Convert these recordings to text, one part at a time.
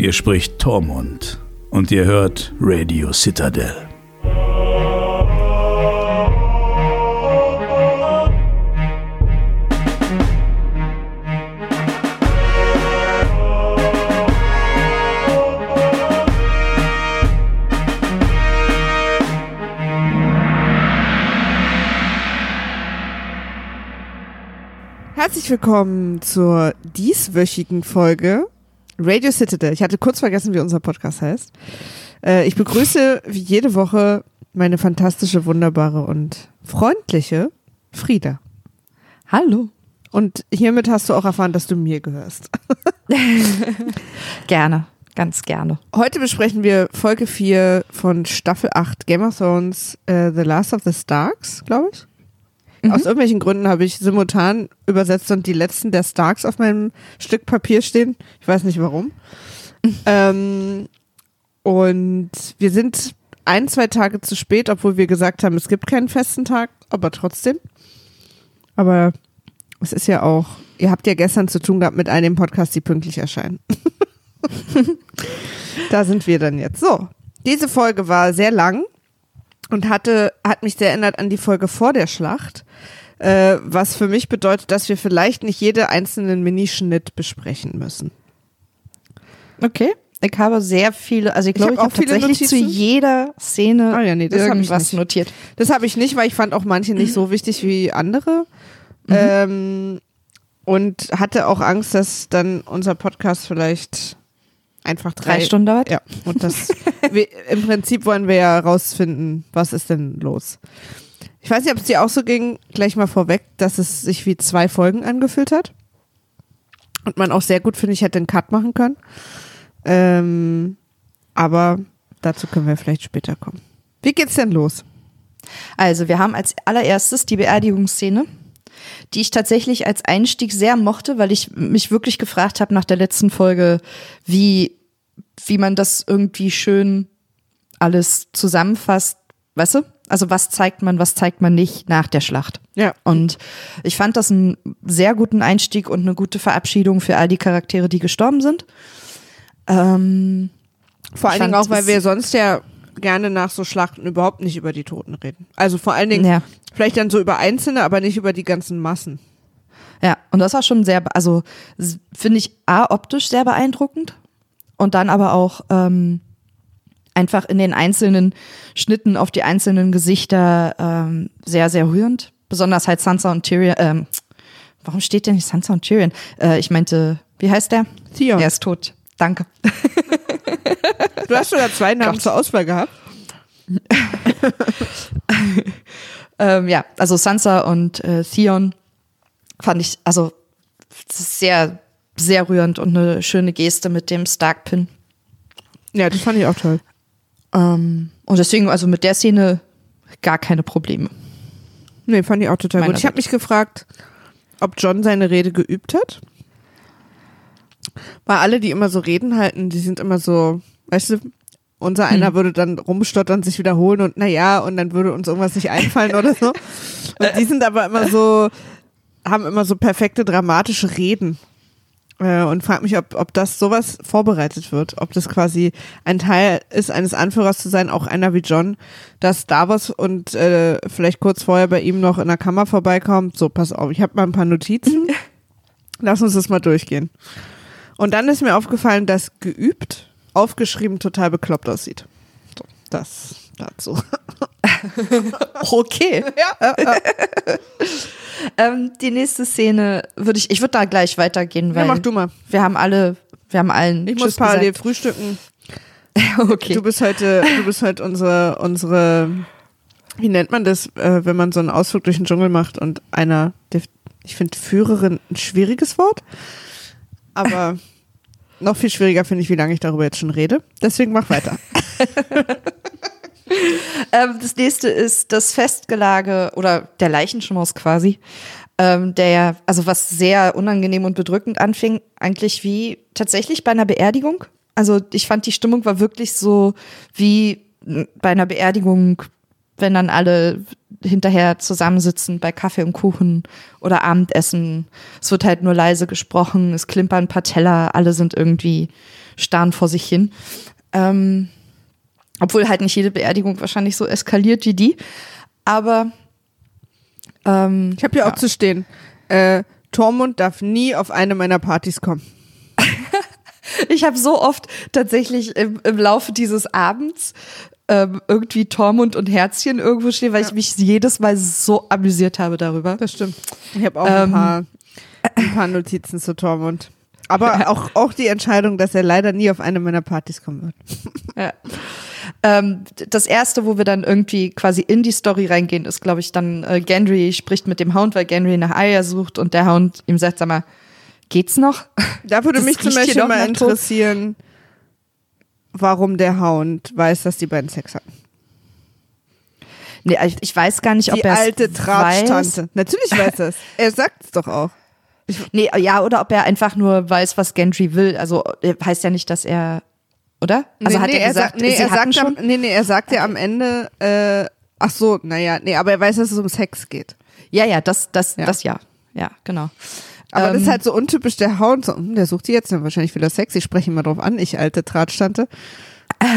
Hier spricht Tormund und ihr hört Radio Citadel. Herzlich willkommen zur dieswöchigen Folge Radio Citadel. Ich hatte kurz vergessen, wie unser Podcast heißt. Äh, ich begrüße wie jede Woche meine fantastische, wunderbare und freundliche Frieda. Hallo. Und hiermit hast du auch erfahren, dass du mir gehörst. gerne, ganz gerne. Heute besprechen wir Folge 4 von Staffel 8 Game of Thrones, äh, The Last of the Starks, glaube ich. Mhm. Aus irgendwelchen Gründen habe ich simultan übersetzt und die letzten der Starks auf meinem Stück Papier stehen. Ich weiß nicht warum. Mhm. Ähm, und wir sind ein, zwei Tage zu spät, obwohl wir gesagt haben, es gibt keinen festen Tag, aber trotzdem. Aber es ist ja auch, ihr habt ja gestern zu tun gehabt mit einem Podcast, die pünktlich erscheinen. da sind wir dann jetzt. So, diese Folge war sehr lang und hatte, hat mich sehr erinnert an die Folge vor der Schlacht, äh, was für mich bedeutet, dass wir vielleicht nicht jede einzelnen Minischnitt besprechen müssen. Okay. Ich habe sehr viele, also ich glaube, ich, ich habe tatsächlich zu jeder Szene ah, ja, nee, das irgendwas notiert. Das habe ich nicht, weil ich fand auch manche nicht so wichtig wie andere. Mhm. Ähm, und hatte auch Angst, dass dann unser Podcast vielleicht einfach drei, drei Stunden dauert. Ja, und das wir, im Prinzip wollen wir ja rausfinden, was ist denn los. Ich weiß nicht, ob es dir auch so ging, gleich mal vorweg, dass es sich wie zwei Folgen angefühlt hat. Und man auch sehr gut, finde ich, hätte einen Cut machen können. Ähm, aber dazu können wir vielleicht später kommen. Wie geht's denn los? Also, wir haben als allererstes die Beerdigungsszene, die ich tatsächlich als Einstieg sehr mochte, weil ich mich wirklich gefragt habe nach der letzten Folge, wie, wie man das irgendwie schön alles zusammenfasst. Weißt du? Also was zeigt man, was zeigt man nicht nach der Schlacht. Ja. Und ich fand das einen sehr guten Einstieg und eine gute Verabschiedung für all die Charaktere, die gestorben sind. Ähm, vor allen Dingen auch, weil wir sonst ja gerne nach so Schlachten überhaupt nicht über die Toten reden. Also vor allen Dingen ja. vielleicht dann so über Einzelne, aber nicht über die ganzen Massen. Ja, und das war schon sehr, also finde ich A, optisch sehr beeindruckend und dann aber auch ähm, einfach in den einzelnen Schnitten auf die einzelnen Gesichter ähm, sehr, sehr rührend. Besonders halt Sansa und Tyrion. Ähm, warum steht denn nicht Sansa und Tyrion? Äh, ich meinte, wie heißt der? Theon. Er ist tot. Danke. Du hast sogar zwei Namen Gott. zur Auswahl gehabt. ähm, ja, also Sansa und äh, Theon fand ich, also sehr, sehr rührend und eine schöne Geste mit dem Stark-Pin. Ja, das fand ich auch toll. Ähm, und deswegen, also mit der Szene gar keine Probleme. Nee, fand ich auch total Meiner gut. Ich habe mich gefragt, ob John seine Rede geübt hat. Weil alle, die immer so Reden halten, die sind immer so, weißt du, unser einer hm. würde dann rumstottern, sich wiederholen und naja, und dann würde uns irgendwas nicht einfallen oder so. Und die sind aber immer so, haben immer so perfekte dramatische Reden. Äh, und frag mich, ob, ob das sowas vorbereitet wird, ob das quasi ein Teil ist, eines Anführers zu sein, auch einer wie John, dass Davos und äh, vielleicht kurz vorher bei ihm noch in der Kammer vorbeikommt. So, pass auf, ich habe mal ein paar Notizen. Lass uns das mal durchgehen. Und dann ist mir aufgefallen, dass geübt, aufgeschrieben total bekloppt aussieht. So, das dazu. okay. Ja. Ähm, die nächste Szene würde ich, ich würde da gleich weitergehen, weil ja, mach du mal. wir haben alle, wir haben allen. Ich muss parallel gesagt. frühstücken. okay. Du bist heute, du bist heute unsere, unsere, wie nennt man das, äh, wenn man so einen Ausflug durch den Dschungel macht und einer, ich finde Führerin ein schwieriges Wort, aber noch viel schwieriger finde ich, wie lange ich darüber jetzt schon rede. Deswegen mach weiter. ähm, das nächste ist das Festgelage oder der Leichenschmaus quasi, ähm, der ja, also was sehr unangenehm und bedrückend anfing, eigentlich wie tatsächlich bei einer Beerdigung. Also ich fand, die Stimmung war wirklich so wie bei einer Beerdigung, wenn dann alle hinterher zusammensitzen bei Kaffee und Kuchen oder Abendessen. Es wird halt nur leise gesprochen, es klimpern ein paar Teller, alle sind irgendwie starren vor sich hin. Ähm, obwohl halt nicht jede Beerdigung wahrscheinlich so eskaliert wie die. Aber ähm, Ich habe hier auch zu stehen. Äh, Tormund darf nie auf eine meiner Partys kommen. ich habe so oft tatsächlich im, im Laufe dieses Abends ähm, irgendwie Tormund und Herzchen irgendwo stehen, weil ich mich jedes Mal so amüsiert habe darüber. Das stimmt. Ich habe auch Ähm. ein, paar, ein paar Notizen zu Tormund. Aber auch, auch die Entscheidung, dass er leider nie auf eine meiner Partys kommen wird. Ja. Ähm, das erste, wo wir dann irgendwie quasi in die Story reingehen, ist, glaube ich, dann äh, Gendry spricht mit dem Hound, weil Gendry nach Arya sucht und der Hound ihm sagt, sag mal, geht's noch? Da würde Das mich zum Beispiel mal interessieren, warum der Hound weiß, dass die beiden Sex hatten. Nee, ich, ich weiß gar nicht, ob Die er alte Tratschtante. Natürlich weiß er es. Er sagt es doch auch. Nee, ja, oder ob er einfach nur weiß, was Gendry will. Also äh, heißt ja nicht, dass er, oder? Also nee, hat nee, er gesagt, sagt, nee, sie er sagt am, schon? nee, nee, er sagt ja am Ende, äh, ach so, naja, nee, aber er weiß, dass es um Sex geht. Ja, ja, das, das, Ja. das ja. Ja, genau. Aber das Ähm, ist halt so untypisch der Hound. So, hm, der sucht die jetzt, wahrscheinlich will er Sex. Ich spreche ihn mal drauf an, ich alte Tratstante.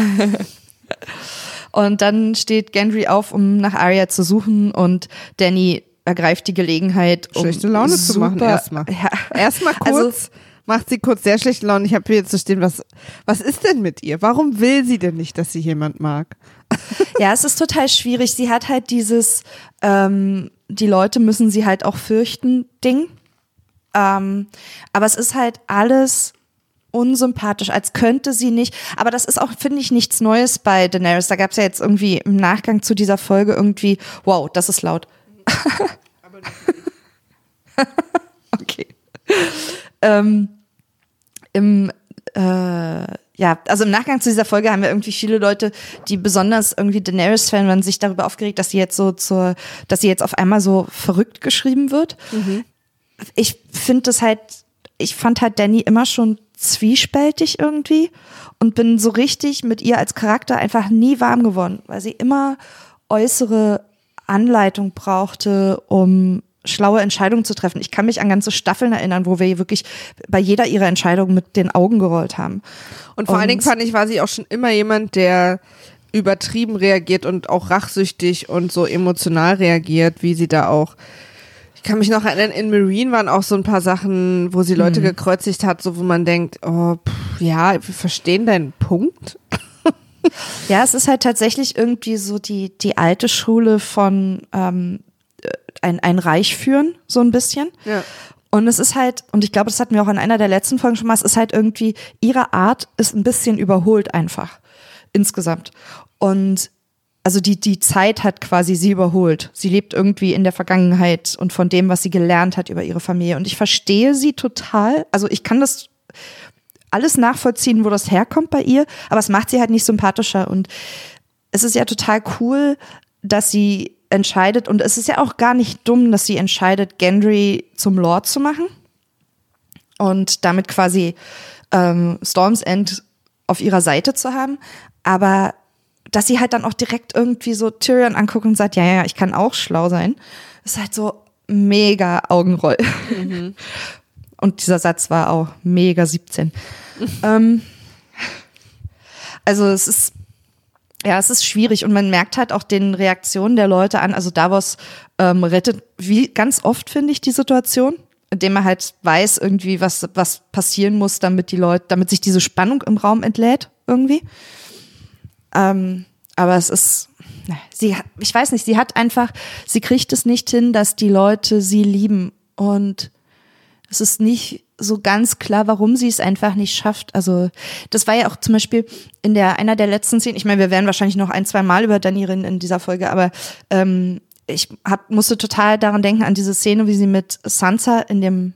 Und dann steht Gendry auf, um nach Arya zu suchen und Danny ergreift die Gelegenheit, um Schlechte Laune zu machen erstmal. Ja, Erstmal Also- kurz, macht sie kurz sehr schlechte Laune. Ich habe hier zu stehen, was, was ist denn mit ihr? Warum will sie denn nicht, dass sie jemand mag? Ja, es ist total schwierig. Sie hat halt dieses, ähm, die Leute müssen sie halt auch fürchten, Ding. Ähm, aber es ist halt alles unsympathisch, als könnte sie nicht. Aber das ist auch, finde ich, nichts Neues bei Daenerys. Da gab es ja jetzt irgendwie im Nachgang zu dieser Folge irgendwie, wow, das ist laut. okay. Ähm, Im äh, ja, also im Nachgang zu dieser Folge haben wir irgendwie viele Leute, die besonders irgendwie Daenerys-Fan waren, sich darüber aufgeregt, dass sie jetzt so zur, dass sie jetzt auf einmal so verrückt geschrieben wird. Ich finde das halt, ich fand halt Danny immer schon zwiespältig irgendwie und bin so richtig mit ihr als Charakter einfach nie warm geworden, weil sie immer äußere Anleitung brauchte, um schlaue Entscheidungen zu treffen. Ich kann mich an ganze Staffeln erinnern, wo wir wirklich bei jeder ihrer Entscheidungen mit den Augen gerollt haben. Und vor allen Dingen fand ich, war sie auch schon immer jemand, der übertrieben reagiert und auch rachsüchtig und so emotional reagiert, wie sie da auch. Ich kann mich noch erinnern, in Marine waren auch so ein paar Sachen, wo sie Leute gekreuzigt hat, so wo man denkt, oh, pff, ja, wir verstehen deinen Punkt. Ja, es ist halt tatsächlich irgendwie so die, die alte Schule von ähm, äh, ein, ein Reich führen, so ein bisschen. Ja. Und es ist halt, und ich glaube, das hatten wir auch in einer der letzten Folgen schon mal, es ist halt irgendwie, ihre Art ist ein bisschen überholt einfach. Insgesamt. Und also die, die Zeit hat quasi sie überholt. Sie lebt irgendwie in der Vergangenheit und von dem, was sie gelernt hat über ihre Familie. Und ich verstehe sie total. Also ich kann das alles nachvollziehen, wo das herkommt bei ihr, aber es macht sie halt nicht sympathischer. Und es ist ja total cool, dass sie entscheidet, und es ist ja auch gar nicht dumm, dass sie entscheidet, Gendry zum Lord zu machen und damit quasi ähm, Storm's End auf ihrer Seite zu haben. Aber dass sie halt dann auch direkt irgendwie so Tyrion anguckt und sagt, ja, ja, ich kann auch schlau sein, ist halt so mega Augenroll. Und dieser Satz war auch mega 17. ähm, also es ist, ja, es ist schwierig und man merkt halt auch den Reaktionen der Leute an. Also Davos ähm, rettet wie ganz oft, finde ich, die Situation, indem er halt weiß irgendwie, was, was passieren muss, damit die Leute, damit sich diese Spannung im Raum entlädt irgendwie. Ähm, aber es ist, sie, ich weiß nicht, sie hat einfach, sie kriegt es nicht hin, dass die Leute sie lieben und es ist nicht so ganz klar, warum sie es einfach nicht schafft. Also das war ja auch zum Beispiel in der einer der letzten Szenen. Ich meine, wir werden wahrscheinlich noch ein, zwei Mal über Dani reden in dieser Folge, aber ähm, ich hab, musste total daran denken an diese Szene, wie sie mit Sansa in dem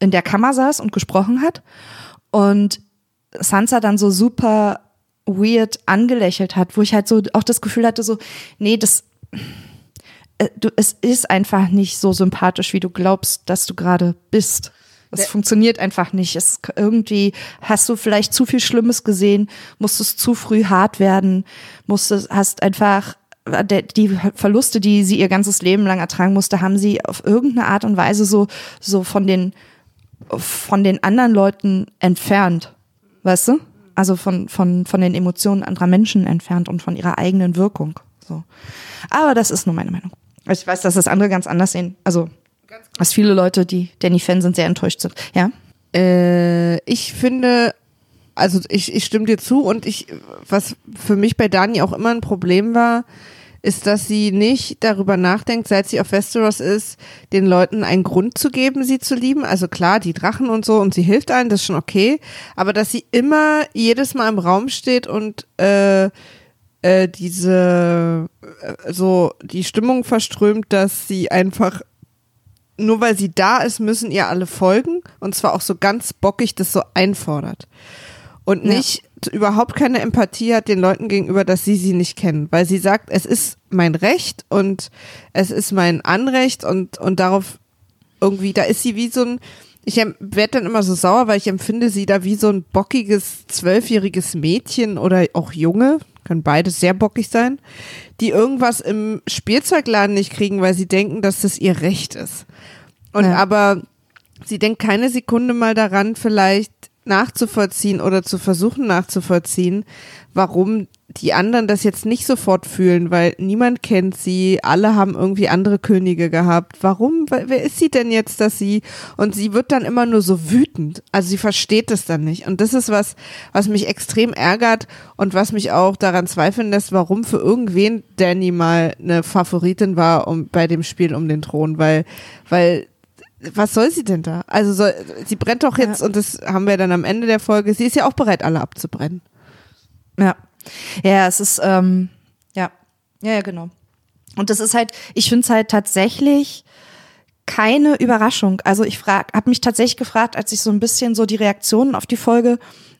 in der Kammer saß und gesprochen hat und Sansa dann so super weird angelächelt hat, wo ich halt so auch das Gefühl hatte, so, nee, das, äh, du, es ist einfach nicht so sympathisch, wie du glaubst, dass du gerade bist. Es Ja. funktioniert einfach nicht. Es irgendwie hast du vielleicht zu viel Schlimmes gesehen, musstest zu früh hart werden, musstest, hast einfach der, die Verluste, die sie ihr ganzes Leben lang ertragen musste, haben sie auf irgendeine Art und Weise so, so von den, von den anderen Leuten entfernt. Weißt du? Also von, von, von den Emotionen anderer Menschen entfernt und von ihrer eigenen Wirkung. So. Aber das ist nur meine Meinung. Ich weiß, dass das andere ganz anders sehen. Also, dass viele Leute, die Danny-Fan sind, sehr enttäuscht sind. Ja. Äh, ich finde, also ich, ich stimme dir zu und ich, was für mich bei Dani auch immer ein Problem war, ist, dass sie nicht darüber nachdenkt, seit sie auf Westeros ist, den Leuten einen Grund zu geben, sie zu lieben. Also klar, die Drachen und so und sie hilft allen, das ist schon okay. Aber dass sie immer jedes Mal im Raum steht und äh, äh, diese äh, so die Stimmung verströmt, dass sie einfach nur weil sie da ist, müssen ihr alle folgen und zwar auch so ganz bockig das so einfordert und nicht ja. überhaupt keine Empathie hat den Leuten gegenüber, dass sie sie nicht kennen, weil sie sagt, es ist mein Recht und es ist mein Anrecht und und darauf irgendwie, da ist sie wie so ein ich werde dann immer so sauer, weil ich empfinde sie da wie so ein bockiges zwölfjähriges Mädchen oder auch Junge, können beides sehr bockig sein, die irgendwas im Spielzeugladen nicht kriegen, weil sie denken, dass das ihr Recht ist. Und ja. aber sie denkt keine Sekunde mal daran, vielleicht nachzuvollziehen oder zu versuchen nachzuvollziehen, warum die anderen das jetzt nicht sofort fühlen, weil niemand kennt sie, alle haben irgendwie andere Könige gehabt. Warum? Wer ist sie denn jetzt, dass sie? Und sie wird dann immer nur so wütend. Also sie versteht es dann nicht. Und das ist was, was mich extrem ärgert und was mich auch daran zweifeln lässt, warum für irgendwen Danny mal eine Favoritin war um, bei dem Spiel um den Thron, weil, weil was soll sie denn da? Also soll, sie brennt doch jetzt, ja. und das haben wir dann am Ende der Folge, sie ist ja auch bereit, alle abzubrennen. Ja. Ja, es ist, ähm, ja. Ja, ja, genau. Und das ist halt, ich finde es halt tatsächlich keine Überraschung. Also ich habe mich tatsächlich gefragt, als ich so ein bisschen so die Reaktionen auf die Folge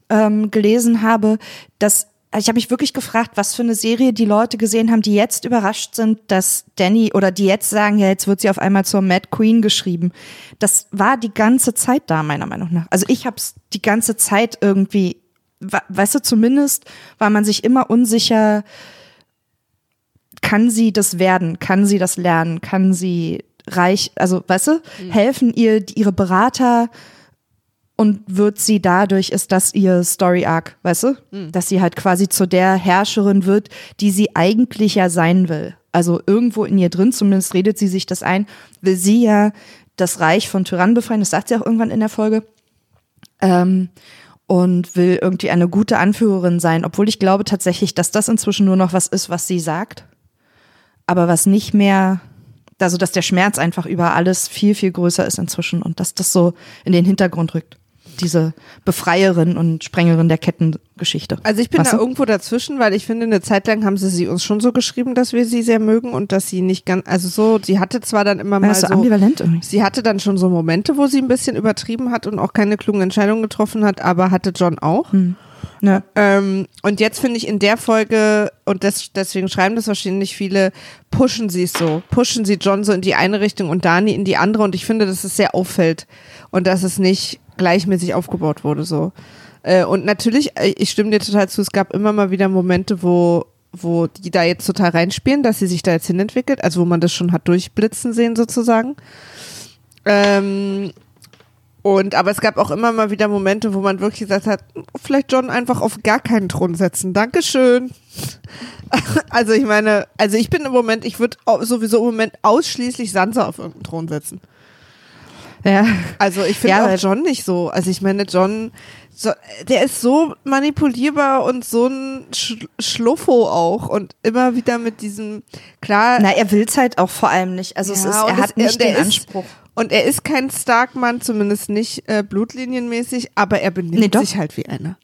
ähm, gelesen habe, dass also ich habe mich wirklich gefragt, was für eine Serie die Leute gesehen haben, die jetzt überrascht sind, dass Danny oder die jetzt sagen, ja, jetzt wird sie auf einmal zur Mad Queen geschrieben. Das war die ganze Zeit da, meiner Meinung nach. Also ich habe es die ganze Zeit irgendwie, weißt du, zumindest war man sich immer unsicher, kann sie das werden, kann sie das lernen, kann sie reich, also weißt du, mhm. helfen ihr ihre Berater, und wird sie dadurch, ist das ihr Story Arc, weißt du? Mhm. Dass sie halt quasi zu der Herrscherin wird, die sie eigentlich ja sein will. Also irgendwo in ihr drin, zumindest redet sie sich das ein, will sie ja das Reich von Tyrannen befreien, das sagt sie auch irgendwann in der Folge. Ähm, und will irgendwie eine gute Anführerin sein, obwohl ich glaube tatsächlich, dass das inzwischen nur noch was ist, was sie sagt, aber was nicht mehr, also dass der Schmerz einfach über alles viel, viel größer ist inzwischen und dass das so in den Hintergrund rückt diese Befreierin und Sprengerin der Kettengeschichte. Also ich bin weißt da du? irgendwo dazwischen, weil ich finde, eine Zeit lang haben sie sie uns schon so geschrieben, dass wir sie sehr mögen und dass sie nicht ganz, also so, sie hatte zwar dann immer mal so, ambivalent irgendwie. sie hatte dann schon so Momente, wo sie ein bisschen übertrieben hat und auch keine klugen Entscheidungen getroffen hat, aber hatte John auch. Hm. Ja. Ähm, und jetzt finde ich in der Folge, und das, deswegen schreiben das wahrscheinlich viele, pushen sie es so. Pushen sie John so in die eine Richtung und Dani in die andere. Und ich finde, dass es sehr auffällt. Und dass es nicht gleichmäßig aufgebaut wurde, so. Äh, und natürlich, äh, ich stimme dir total zu, es gab immer mal wieder Momente, wo, wo die da jetzt total reinspielen, dass sie sich da jetzt hinentwickelt, also wo man das schon hat durchblitzen sehen, sozusagen. Ähm, und, aber es gab auch immer mal wieder Momente, wo man wirklich gesagt hat, vielleicht John einfach auf gar keinen Thron setzen. Dankeschön. also ich meine, also ich bin im Moment, ich würde sowieso im Moment ausschließlich Sansa auf irgendeinen Thron setzen. Ja. Also ich finde ja, auch John nicht so. Also ich meine, John, so, der ist so manipulierbar und so ein Sch Schluffo auch und immer wieder mit diesem, klar. Na, er will's halt auch vor allem nicht. Also ja, es ist, er hat nicht den Anspruch. und er ist kein Starkmann, zumindest nicht äh, blutlinienmäßig, aber er benimmt nee, sich halt wie einer.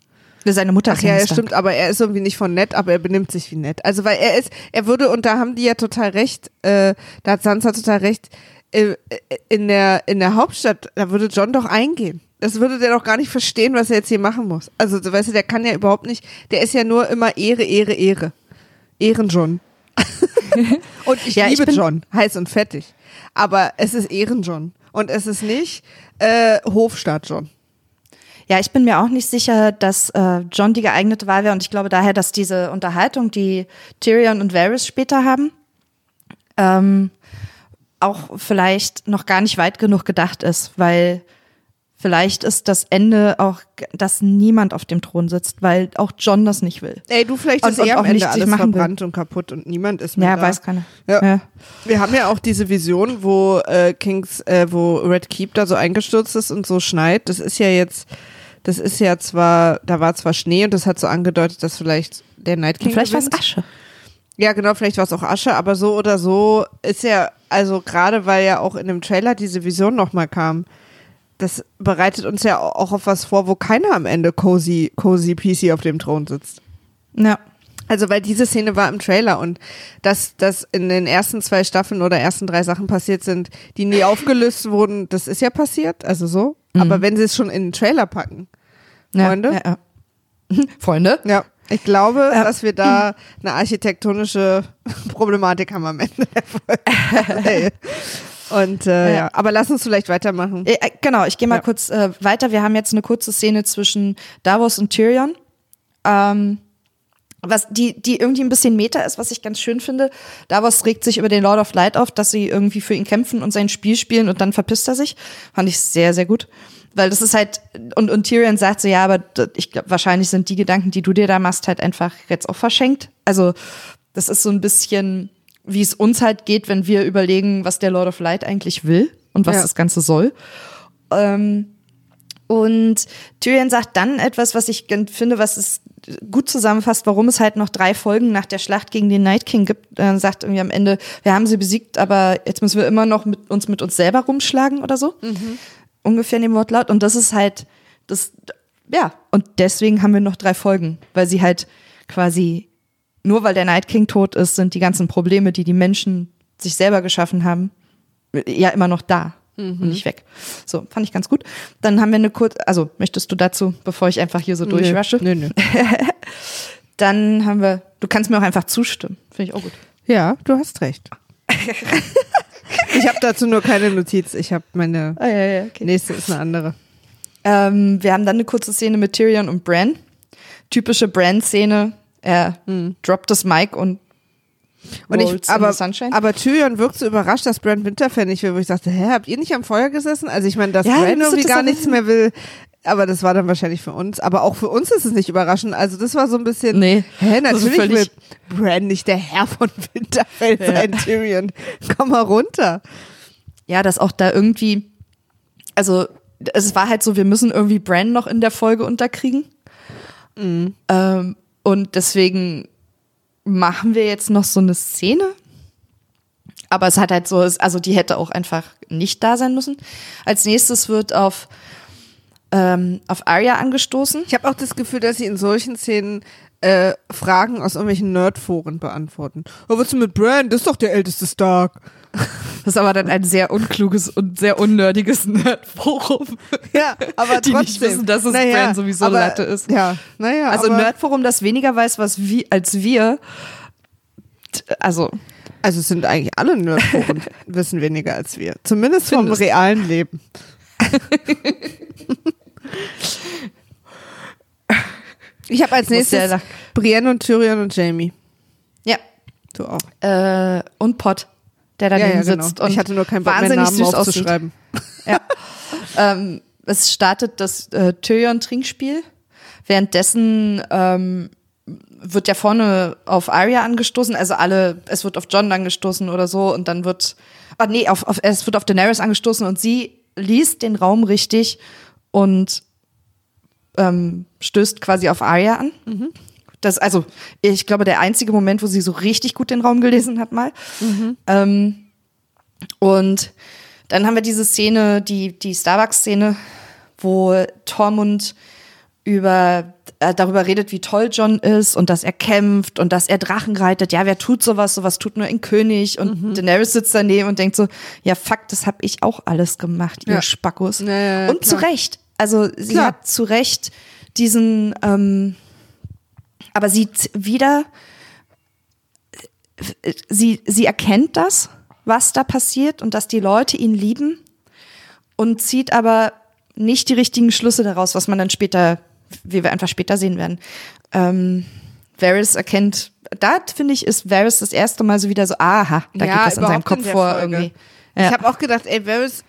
Seine Mutter Ach ja, ja stimmt, aber er ist irgendwie nicht von nett, aber er benimmt sich wie nett. Also weil er ist, er würde, und da haben die ja total recht, äh, da hat Sansa total recht, in der, in der Hauptstadt, da würde John doch eingehen. Das würde der doch gar nicht verstehen, was er jetzt hier machen muss. Also, weißt du, der kann ja überhaupt nicht, der ist ja nur immer Ehre, Ehre, Ehre. Ehren John. und ich ja, liebe ich John, heiß und fettig. Aber es ist Ehren John. Und es ist nicht äh, Hofstaat John. Ja, ich bin mir auch nicht sicher, dass äh, John die geeignete Wahl wäre und ich glaube daher, dass diese Unterhaltung, die Tyrion und Varys später haben, ähm, auch vielleicht noch gar nicht weit genug gedacht ist, weil vielleicht ist das Ende auch, dass niemand auf dem Thron sitzt, weil auch John das nicht will. Ey, du vielleicht Und- ist und eh am auch Ende alles machen will. verbrannt und kaputt und niemand ist mehr Ja, da. weiß keiner. Ja. Ja. Wir haben ja auch diese Vision, wo äh, Kings, äh, wo Red Keep da so eingestürzt ist und so schneit. Das ist ja jetzt, das ist ja zwar, da war zwar Schnee und das hat so angedeutet, dass vielleicht der Night King Vielleicht war es. Asche. Ja, genau, vielleicht war es auch Asche, aber so oder so ist ja, also gerade weil ja auch in dem Trailer diese Vision nochmal kam, das bereitet uns ja auch auf was vor, wo keiner am Ende cozy, cozy PC auf dem Thron sitzt. Ja. Also, weil diese Szene war im Trailer und dass das in den ersten zwei Staffeln oder ersten drei Sachen passiert sind, die nie aufgelöst wurden, das ist ja passiert, also so. Aber wenn sie es schon in den Trailer packen, ja. Freunde? Ja, ja. Freunde? ja, ich glaube, dass wir da eine architektonische Problematik haben am Ende der Folge. Ey. Und äh, ja. Ja. aber lass uns vielleicht weitermachen. Äh, äh, genau, ich gehe mal Ja. kurz äh, weiter. Wir haben jetzt eine kurze Szene zwischen Davos und Tyrion. Ähm, was die, die irgendwie ein bisschen Meta ist, was ich ganz schön finde. Davos regt sich über den Lord of Light auf, dass sie irgendwie für ihn kämpfen und sein Spiel spielen und dann verpisst er sich. Fand ich sehr, sehr gut. Weil das ist halt, und, und Tyrion sagt so, ja, aber ich glaube, wahrscheinlich sind die Gedanken, die du dir da machst, halt einfach jetzt auch verschenkt. Also, das ist so ein bisschen, wie es uns halt geht, wenn wir überlegen, was der Lord of Light eigentlich will und was Ja. das Ganze soll. Ähm, und Tyrion sagt dann etwas, was ich finde, was es gut zusammenfasst, warum es halt noch drei Folgen nach der Schlacht gegen den Night King gibt. Er sagt irgendwie am Ende, wir haben sie besiegt, aber jetzt müssen wir immer noch mit uns mit uns selber rumschlagen oder so. Ungefähr in dem Wortlaut. Und das ist halt, das, ja, und deswegen haben wir noch drei Folgen, weil sie halt quasi, nur weil der Night King tot ist, sind die ganzen Probleme, die die Menschen sich selber geschaffen haben, ja immer noch da und nicht weg. So, fand ich ganz gut. Dann haben wir eine kurz, also möchtest du dazu, bevor ich einfach hier so durchrushe? Nö, nö. Dann haben wir, du kannst mir auch einfach zustimmen. Finde ich auch gut. Ja, du hast recht. ich habe dazu nur keine Notiz. Ich habe meine Ah, ja, ja, okay. nächste ist eine andere. Ähm, wir haben dann eine kurze Szene mit Tyrion und Bran. Typische Bran-Szene. Er droppt das Mic und Und ich, aber, aber Tyrion wirkt so überrascht, dass Brand Winterfell nicht will, wo ich dachte, hä, habt ihr nicht am Feuer gesessen? Also ich meine, dass Ja, Brand irgendwie gar nichts mehr will, aber das war dann wahrscheinlich für uns. Aber auch für uns ist es nicht überraschend. Also das war so ein bisschen, Nee, hä, natürlich will Bran nicht der Herr von Winterfell sein, Tyrion. Komm mal runter. ja, dass auch da irgendwie, also es war halt so, wir müssen irgendwie Bran noch in der Folge unterkriegen. Ähm, und deswegen machen wir jetzt noch so eine Szene. Aber es hat halt so, also die hätte auch einfach nicht da sein müssen. Als nächstes wird auf, ähm, auf Arya angestoßen. Ich habe auch das Gefühl, dass sie in solchen Szenen äh, Fragen aus irgendwelchen Nerdforen beantworten. Oh, was ist mit Bran? Das ist doch der älteste Stark. Das ist aber dann ein sehr unkluges und sehr unnördiges Nerdforum. Ja, aber Die trotzdem. nicht wissen, dass es Bran sowieso aber, Latte ist. Ja, naja. Also Nerdforum, das weniger weiß, was wie, als wir. Also, Also es sind eigentlich alle Nerdforen wissen weniger als wir. Zumindest vom realen Leben. Ich habe als nächstes Brienne und Tyrion und Jamie. ja. Du auch. Äh, und Pot, der Ja, daneben ja, genau. sitzt und ich hatte nur keinen Bock wahnsinnig Namen aufzuschreiben. Ja. ähm, es startet das äh, Tyrion-Trinkspiel. Währenddessen ähm, wird ja vorne auf Arya angestoßen, also alle, es wird auf John angestoßen oder so und dann wird, ah nee, auf, auf, es wird auf Daenerys angestoßen und sie liest den Raum richtig und ähm, stößt quasi auf Arya an. Das, also, ich glaube, der einzige Moment, wo sie so richtig gut den Raum gelesen hat, mal. Ähm, und dann haben wir diese Szene, die, die Starbucks-Szene, wo Tormund über, äh, darüber redet, wie toll John ist und dass er kämpft und dass er Drachen reitet. Ja, wer tut sowas? Sowas tut nur ein König. Und Daenerys sitzt daneben und denkt so, ja, fuck, das hab ich auch alles gemacht, ihr Ja. Spackos. Ja, und zu klar. Recht. Also sie Klar. hat zu Recht diesen, ähm, aber sie wieder, sie, sie erkennt das, was da passiert und dass die Leute ihn lieben und zieht aber nicht die richtigen Schlüsse daraus, was man dann später, wie wir einfach später sehen werden. Ähm, Varys erkennt, da finde ich, ist Varys das erste Mal so wieder so, aha, da Ja, geht was in seinem Kopf vor Folge. irgendwie. Ich Ja. habe auch gedacht, ey, Varys,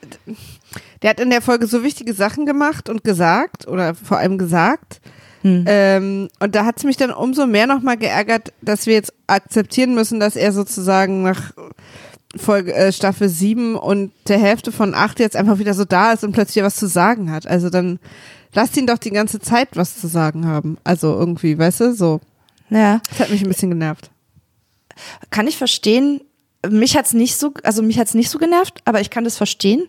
der hat in der Folge so wichtige Sachen gemacht und gesagt oder vor allem gesagt. Hm. Ähm, und da hat es mich dann umso mehr nochmal geärgert, dass wir jetzt akzeptieren müssen, dass er sozusagen nach Folge, äh, Staffel 7 und der Hälfte von 8 jetzt einfach wieder so da ist und plötzlich was zu sagen hat. Also dann lasst ihn doch die ganze Zeit was zu sagen haben. Also irgendwie, weißt du, so. ja. Das hat mich ein bisschen genervt. kann ich verstehen. Mich hat's nicht so, also mich hat's nicht so genervt, aber ich kann das verstehen.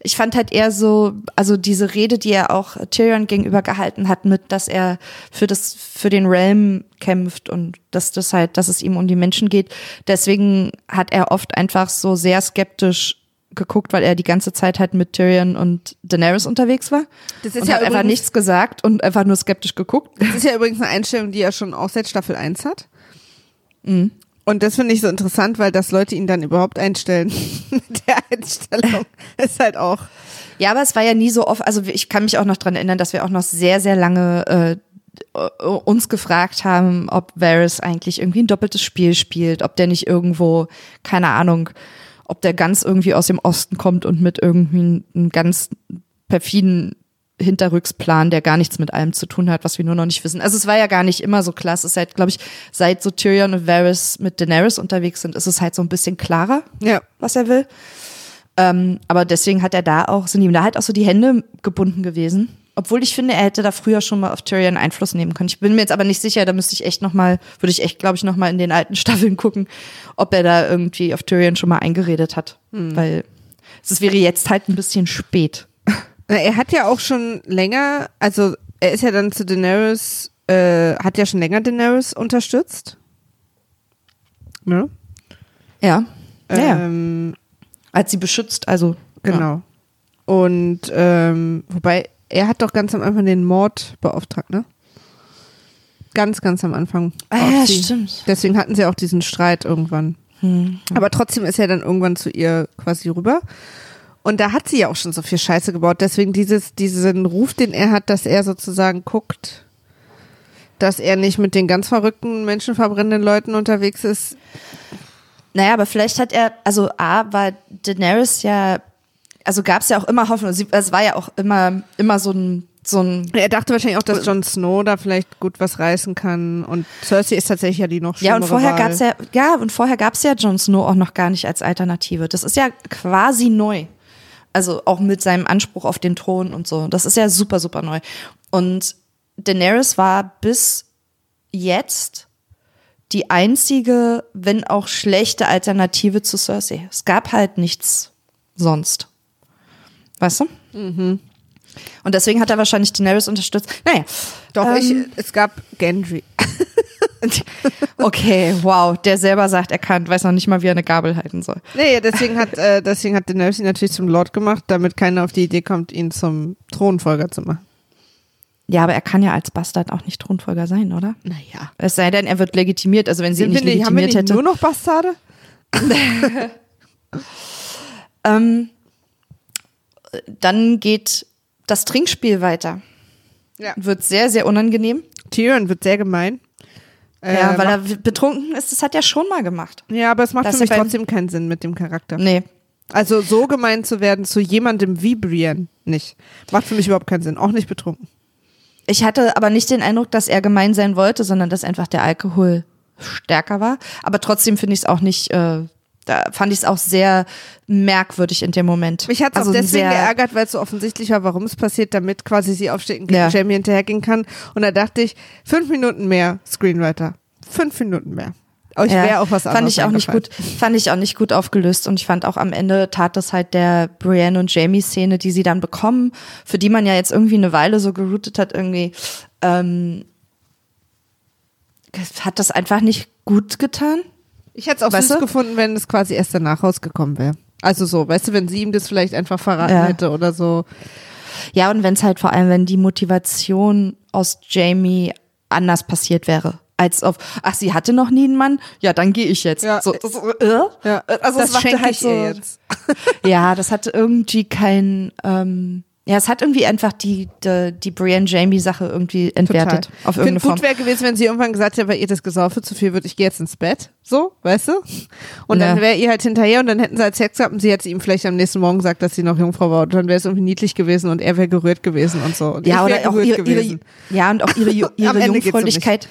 Ich fand halt eher so, also diese Rede, die er auch Tyrion gegenüber gehalten hat, mit, dass er für das, für den Realm kämpft und dass das halt, dass es ihm um die Menschen geht. Deswegen hat er oft einfach so sehr skeptisch geguckt, weil er die ganze Zeit halt mit Tyrion und Daenerys unterwegs war. Das ist und ja hat einfach nichts gesagt und einfach nur skeptisch geguckt. Das ist ja übrigens eine Einstellung, die er schon auch seit Staffel 1 hat. Mhm. Und das finde ich so interessant, weil dass Leute ihn dann überhaupt einstellen mit der Einstellung ist halt auch. Ja, aber es war ja nie so oft, also ich kann mich auch noch dran erinnern, dass wir auch noch sehr, sehr lange äh, uns gefragt haben, ob Varys eigentlich irgendwie ein doppeltes Spiel spielt, ob der nicht irgendwo, keine Ahnung, ob der ganz irgendwie aus dem Osten kommt und mit irgendwie einem ganz perfiden Hinterrücksplan, der gar nichts mit allem zu tun hat, was wir nur noch nicht wissen. Also es war ja gar nicht immer so klar. Es ist halt, glaube ich, seit so Tyrion und Varys mit Daenerys unterwegs sind, ist es halt so ein bisschen klarer Ja. was er will. Ähm, aber deswegen hat er da auch, sind ihm da halt auch so die Hände gebunden gewesen. Obwohl ich finde, er hätte da früher schon mal auf Tyrion Einfluss nehmen können. Ich bin mir jetzt aber nicht sicher, da müsste ich echt nochmal, würde ich echt, glaube ich, nochmal in den alten Staffeln gucken, ob er da irgendwie auf Tyrion schon mal eingeredet hat. Weil es wäre jetzt halt ein bisschen spät. Na, Er hat ja auch schon länger, also er ist ja dann zu Daenerys, äh, hat ja schon länger Daenerys unterstützt. Ne? Ja. ja, ja. Ähm, Als sie beschützt, also. genau. Und ähm, wobei, er hat doch ganz am Anfang den Mord beauftragt, ne? Ganz, ganz am Anfang. Ah, ja, sie. stimmt. Deswegen hatten sie auch diesen Streit irgendwann. Hm. Aber trotzdem ist er dann irgendwann zu ihr quasi rüber. Und da hat sie ja auch schon so viel Scheiße gebaut. Deswegen dieses, diesen Ruf, den er hat, dass er sozusagen guckt, dass er nicht mit den ganz verrückten, menschenverbrennenden Leuten unterwegs ist. Naja, aber vielleicht hat er, also A, war Daenerys ja, also gab es ja auch immer Hoffnung. Sie, es war ja auch immer, immer so ein, so ein Er dachte wahrscheinlich auch, dass Jon Snow da vielleicht gut was reißen kann. Und Cersei ist tatsächlich ja die noch Ja, und vorher Wahl. gab's ja, ja, und vorher gab's ja Jon Snow auch noch gar nicht als Alternative. Das ist ja quasi neu. Also auch mit seinem Anspruch auf den Thron und so. Das ist ja super, super neu. Und Daenerys war bis jetzt die einzige, wenn auch schlechte Alternative zu Cersei. Es gab halt nichts sonst. Weißt du? Mhm. Und deswegen hat er wahrscheinlich Daenerys unterstützt. Naja. Doch, ich, Ähm, es gab Gendry. Okay, wow. Der selber sagt, er kann, weiß noch nicht mal, wie er eine Gabel halten soll. Nee, deswegen hat, äh, deswegen hat Daenerys ihn natürlich zum Lord gemacht, damit keiner auf die Idee kommt, ihn zum Thronfolger zu machen. Ja, aber er kann ja als Bastard auch nicht Thronfolger sein, oder? Naja. Es sei denn, er wird legitimiert. Also wenn sie ihn Sind nicht wir nicht, haben wir legitimiert nicht hätte. nur noch Bastarde? Ähm, dann geht das Trinkspiel weiter. Ja. Wird sehr, sehr unangenehm. Tyrion wird sehr gemein. Ja, Äh, weil er betrunken ist. Das hat er schon mal gemacht. Ja, aber es macht Das für mich trotzdem keinen Sinn mit dem Charakter. Nee. Also so gemein zu werden zu jemandem wie Brienne nicht. Macht für mich überhaupt keinen Sinn. Auch nicht betrunken. Ich hatte aber nicht den Eindruck, dass er gemein sein wollte, sondern dass einfach der Alkohol stärker war. Aber trotzdem finde ich es auch nicht, äh, da fand ich es auch sehr merkwürdig in dem Moment. Mich hat es also auch deswegen sehr, geärgert, weil es so offensichtlich war, warum es passiert, damit quasi sie aufsteht und Ja. Jamie hinterhergehen kann. Und da dachte ich, fünf Minuten mehr Screenwriter. Fünf Minuten mehr. Euch Ja, wäre auch was anderes Fand ich auch nicht gut, fand ich auch nicht gut aufgelöst und ich fand auch am Ende tat das halt der Brienne und Jamie Szene, die sie dann bekommen, für die man ja jetzt irgendwie eine Weile so geroutet hat irgendwie, ähm, hat das einfach nicht gut getan. Ich hätte es auch Weißt süß du? gefunden, wenn es quasi erst danach rausgekommen wäre. Also so, weißt du, wenn sie ihm das vielleicht einfach verraten Ja. hätte oder so. Ja, und wenn es halt vor allem, wenn die Motivation aus Jamie anders passiert wäre. Als auf, ach, sie hatte noch nie einen Mann, ja, dann gehe ich jetzt. Ja. So, das, äh? Ja, Also das machte schenke halt ich so, ihr jetzt. Ja, das hatte irgendwie kein, ähm, Ja, es hat irgendwie einfach die, die, die Brienne-Jamie-Sache irgendwie entwertet. Total. Auf Ich finde, irgendeine Form. gut wäre gewesen, wenn sie irgendwann gesagt hätte, weil ihr das Gesaufe zu viel wird, ich gehe jetzt ins Bett. So, weißt du? Und dann Ja. wäre ihr halt hinterher und dann hätten sie halt Sex gehabt und sie hätte ihm vielleicht am nächsten Morgen gesagt, dass sie noch Jungfrau war. Und dann wäre es irgendwie niedlich gewesen und er wäre gerührt gewesen und so. Und ja, oder auch ihre, ihre, ja, und auch ihre, ihre geht's um. Jungfräulichkeit.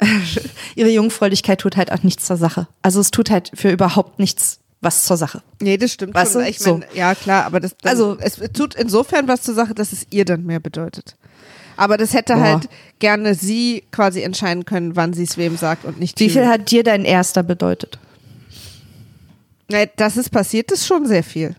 ihre Jungfräulichkeit tut halt auch nichts zur Sache. Also es tut halt für überhaupt nichts was zur Sache. Nee, das stimmt Weißt schon. du? Ich mein, Ja, klar, aber das, dann, Also- es tut insofern was zur Sache, dass es ihr dann mehr bedeutet. Aber das hätte Boah. halt gerne sie quasi entscheiden können, wann sie es wem sagt und nicht Wie viel hat dir dein erster bedeutet? Nee, das ist passiert, ist schon sehr viel.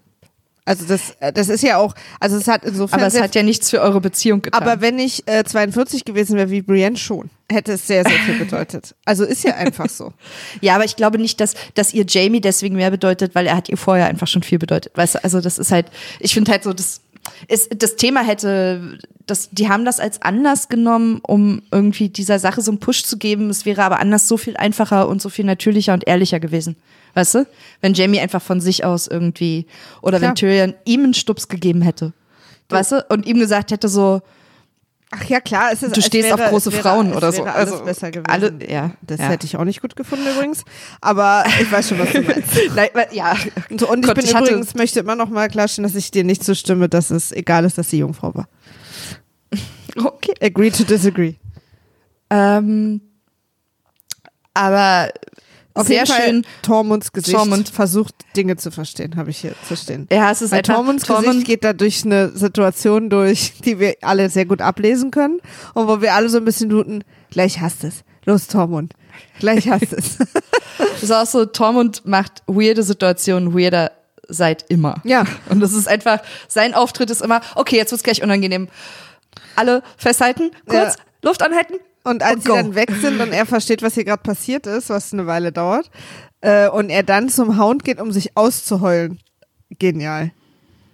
Also das, äh, das ist ja auch, also es hat insofern Aber es hat ja nichts für eure Beziehung getan. Aber wenn ich äh, 42 gewesen wäre wie Brienne schon, hätte es sehr, sehr viel bedeutet. Also ist ja einfach so. ja, aber ich glaube nicht, dass, dass ihr Jamie deswegen mehr bedeutet, weil er hat ihr vorher einfach schon viel bedeutet. Weißt du, also das ist halt, ich finde halt so, das, ist, das Thema hätte, das, die haben das als Anlass genommen, um irgendwie dieser Sache so einen Push zu geben. Es wäre aber anders so viel einfacher und so viel natürlicher und ehrlicher gewesen. Weißt du? Wenn Jamie einfach von sich aus irgendwie, oder Klar. wenn Tyrion ihm einen Stups gegeben hätte. Weißt du? Und ihm gesagt hätte so, Ach ja, klar, es ist Du stehst wäre, auf große wäre, Frauen oder so. Alles Also, besser gewesen. alle- ja, Das ja. hätte ich auch nicht gut gefunden übrigens. Aber ich weiß schon, was du meinst. Nein, ja. So, und ich Gott, bin ich hatte- übrigens, möchte immer noch mal klarstellen, dass ich dir nicht zustimme, dass es egal ist, dass sie Jungfrau war. Okay. Agree to disagree. Ähm, aber Auf sehr jeden Fall, schön. Tormunds Gesicht Tormund. versucht, Dinge zu verstehen, habe ich hier zu stehen. Ja, es ist Weil einfach Tormunds Tormund- Gesicht geht da durch eine Situation durch, die wir alle sehr gut ablesen können und wo wir alle so ein bisschen tuten, gleich hast es. Los, Tormund. Gleich hast es. Das ist auch so, Tormund macht weirde Situationen weirder seit immer. Ja. Und das ist einfach, sein Auftritt ist immer, okay, jetzt wird's gleich unangenehm. Alle festhalten, kurz, Ja. Luft anhalten. Und als Und sie dann weg sind und er versteht, was hier gerade passiert ist, was eine Weile dauert, äh, und er dann zum Hound geht, um sich auszuheulen. Genial.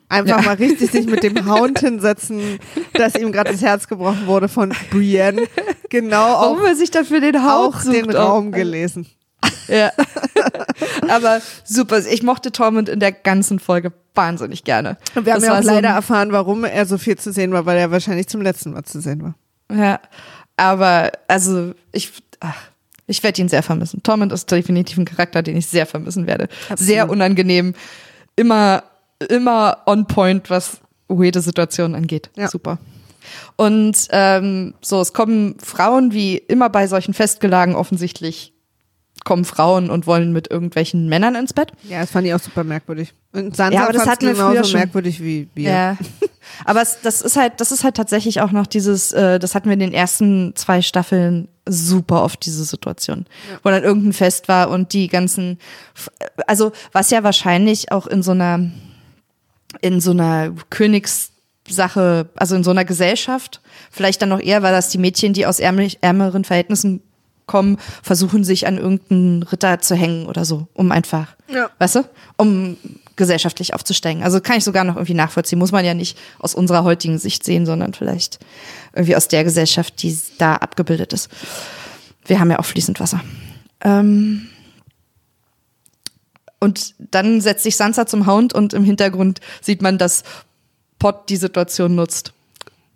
Einfach Ja. mal richtig sich mit dem Hound hinsetzen, dass ihm gerade das Herz gebrochen wurde von Brienne. Genau auch, Warum er sich dafür den Hauch auch den auch. Raum gelesen. Ja. Aber super, ich mochte Tormund in der ganzen Folge wahnsinnig gerne. Und wir haben Das ja auch so leider ein- erfahren, warum er so viel zu sehen war, weil er wahrscheinlich zum letzten Mal zu sehen war. Ja, aber also ich, ach, ich werde ihn sehr vermissen. Tormund ist definitiv ein Charakter, den ich sehr vermissen werde. Sehr unangenehm, immer, immer on point, was weirde Situationen angeht. Ja. Super. Und ähm, so, es kommen Frauen, wie immer bei solchen Festgelagen offensichtlich, kommen Frauen und wollen mit irgendwelchen Männern ins Bett. Ja, das fand ich auch super merkwürdig. Und Sansa Ja, aber das hatten wir früher schon. merkwürdig wie wir. Ja. Aber es, das ist halt, das ist halt tatsächlich auch noch dieses, äh, das hatten wir in den ersten zwei Staffeln super oft diese Situation, wo dann irgendein Fest war und die ganzen, also was ja wahrscheinlich auch in so einer, in so einer Königssache, also in so einer Gesellschaft, vielleicht dann noch eher, weil das die Mädchen, die aus ärmlich, ärmeren Verhältnissen kommen, versuchen sich an irgendeinen Ritter zu hängen oder so, um einfach, Ja. weißt du, um gesellschaftlich aufzusteigen. Also kann ich sogar noch irgendwie nachvollziehen. Muss man ja nicht aus unserer heutigen Sicht sehen, sondern vielleicht irgendwie aus der Gesellschaft, die da abgebildet ist. Wir haben ja auch fließend Wasser. Ähm und dann setzt sich Sansa zum Hound und im Hintergrund sieht man, dass Pot die Situation nutzt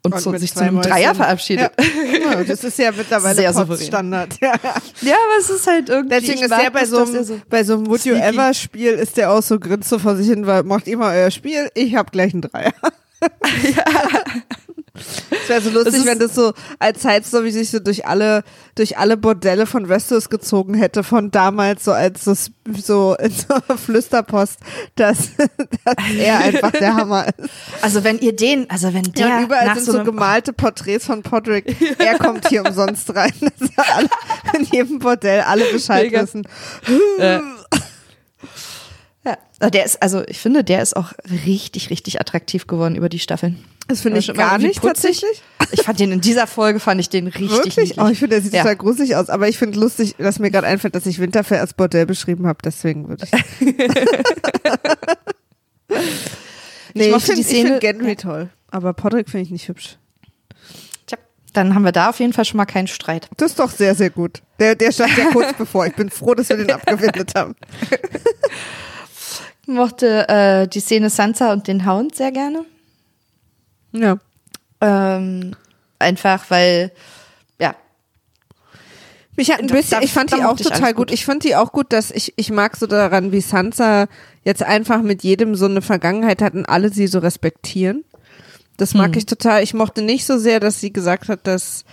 und, so sich zu einem Mäuschen. Dreier verabschiedet. Ja. Ja, das ist ja mittlerweile Sehr. Standard. Ja. Ja, aber es ist halt irgendwie. Deswegen ist der bei so, einem, so bei so einem Would You Ever Spiel ist der auch so grinst so vor sich hin, weil macht immer euer Spiel, ich hab gleich einen Dreier. Es wäre so lustig, wenn das so als Zeitstory sich so durch alle, durch alle Bordelle von Westeros gezogen hätte, von damals so als so, so in so Flüsterpost, dass, dass er einfach der Hammer ist. Also wenn ihr den, also wenn der Ja, überall sind so so gemalte Porträts von Podrick. Er kommt hier umsonst rein. Dass alle, in jedem Bordell alle Bescheid Mega. wissen. Äh, ja, der ist, also ich finde, der ist auch richtig, richtig attraktiv geworden über die Staffeln. Das finde ich mal gar nicht putzig. tatsächlich. Ich fand den in dieser Folge fand ich den richtig Wirklich? niedlich. Oh, ich finde, der sieht Ja. total gruselig aus. Aber ich finde lustig, dass mir gerade einfällt, dass ich Winterfell als Bordell beschrieben habe. Deswegen würde ich. nee, ich, mochte finde die Szene- find Gendry toll. Aber Podrick finde ich nicht hübsch. Tja, dann haben wir da auf jeden Fall schon mal keinen Streit. Das ist doch sehr, sehr gut. Der, der stand ja kurz bevor. Ich bin froh, dass wir den abgewendet haben. Ich mochte äh, die Szene Sansa und den Hound sehr gerne. Ja. Ähm, einfach, weil, ja, Mich hat ein bisschen, ich fand die auch total gut. gut. Ich fand die auch gut, dass ich, ich mag so daran, wie Sansa jetzt einfach mit jedem so eine Vergangenheit hat und alle sie so respektieren. Das mag Hm. ich total. Ich mochte nicht so sehr, dass sie gesagt hat, dass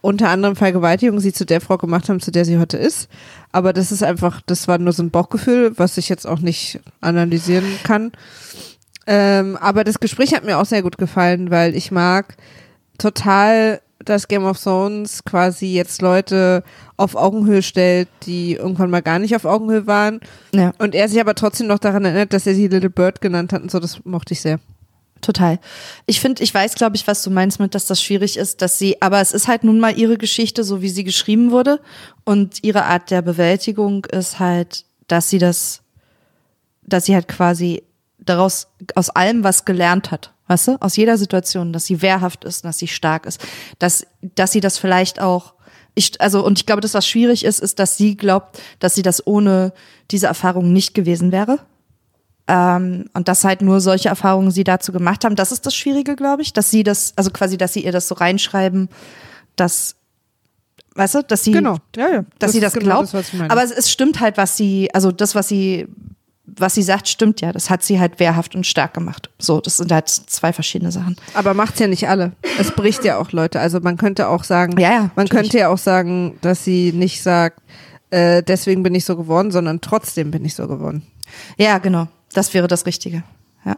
unter anderem Vergewaltigung sie zu der Frau gemacht haben, zu der sie heute ist. Aber das ist einfach, das war nur so ein Bauchgefühl, was ich jetzt auch nicht analysieren kann. Ähm, aber das Gespräch hat mir auch sehr gut gefallen, weil ich mag total, dass Game of Thrones quasi jetzt Leute auf Augenhöhe stellt, die irgendwann mal gar nicht auf Augenhöhe waren. ja. Und er sich aber trotzdem noch daran erinnert, dass er sie Little Bird genannt hat und so, das mochte ich sehr. Total. Ich finde, ich weiß, glaube ich, was du meinst mit, dass das schwierig ist, dass sie, aber es ist halt nun mal ihre Geschichte, so wie sie geschrieben wurde. Und ihre Art der Bewältigung ist halt, dass sie das, dass sie halt quasi daraus, aus allem was gelernt hat. Weißt du? Aus jeder Situation, dass sie wehrhaft ist, dass sie stark ist, dass, dass sie das vielleicht auch, ich, also, und ich glaube, das, was schwierig ist, ist, dass sie glaubt, dass sie das ohne diese Erfahrung nicht gewesen wäre. Ähm, und dass halt nur solche Erfahrungen sie dazu gemacht haben. Das ist das Schwierige, glaube ich, dass sie das, also quasi, dass sie ihr das so reinschreiben, dass, weißt du, dass sie, Genau. Ja, ja. dass sie das ist glaubt. das. Aber es, es stimmt halt, was sie, also das, was sie, was sie sagt, stimmt ja. Das hat sie halt wehrhaft und stark gemacht. So, das sind halt zwei verschiedene Sachen. Aber macht's ja nicht alle. Es bricht ja auch Leute. Also man könnte auch sagen, Ja, ja, man natürlich. könnte ja auch sagen, dass sie nicht sagt, äh, deswegen bin ich so geworden, sondern trotzdem bin ich so geworden. Ja, genau. Das wäre das Richtige. Ja.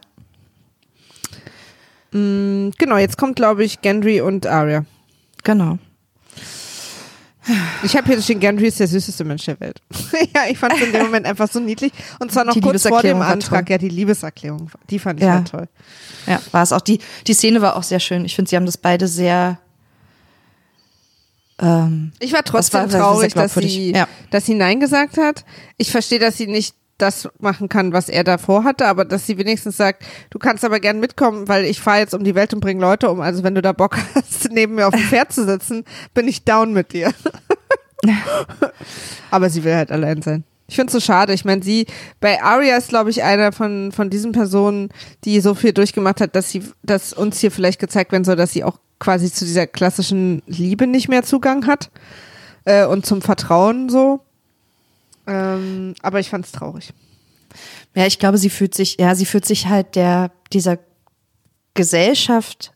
Mm, genau, jetzt kommt, glaube ich, Gendry und Arya. Genau. Ich habe hier stehen, Gendry ist der süßeste Mensch der Welt. ja, ich fand es in dem Moment einfach so niedlich. Und zwar noch Die kurz vor dem Antrag. Ja, die Liebeserklärung, die fand ich Ja. toll. Ja, war es auch. Die, die Szene war auch sehr schön. Ich finde, sie haben das beide sehr. Ähm, Ich war trotzdem war traurig, dass sie, Ja. dass sie Nein gesagt hat. Ich verstehe, dass sie nicht das machen kann, was er davor hatte, aber dass sie wenigstens sagt, du kannst aber gern mitkommen, weil ich fahre jetzt um die Welt und bringe Leute um. Also wenn du da Bock hast, neben mir auf dem Pferd zu sitzen, bin ich down mit dir. aber sie will halt allein sein. Ich finde es so schade. Ich meine, sie, bei Arya ist, glaube ich, einer von, von diesen Personen, die so viel durchgemacht hat, dass sie, dass uns hier vielleicht gezeigt werden soll, dass sie auch quasi zu dieser klassischen Liebe nicht mehr Zugang hat äh, und zum Vertrauen so. Ähm, aber ich fand es traurig. ja, ich glaube, sie fühlt sich, ja, sie fühlt sich halt der, dieser Gesellschaft,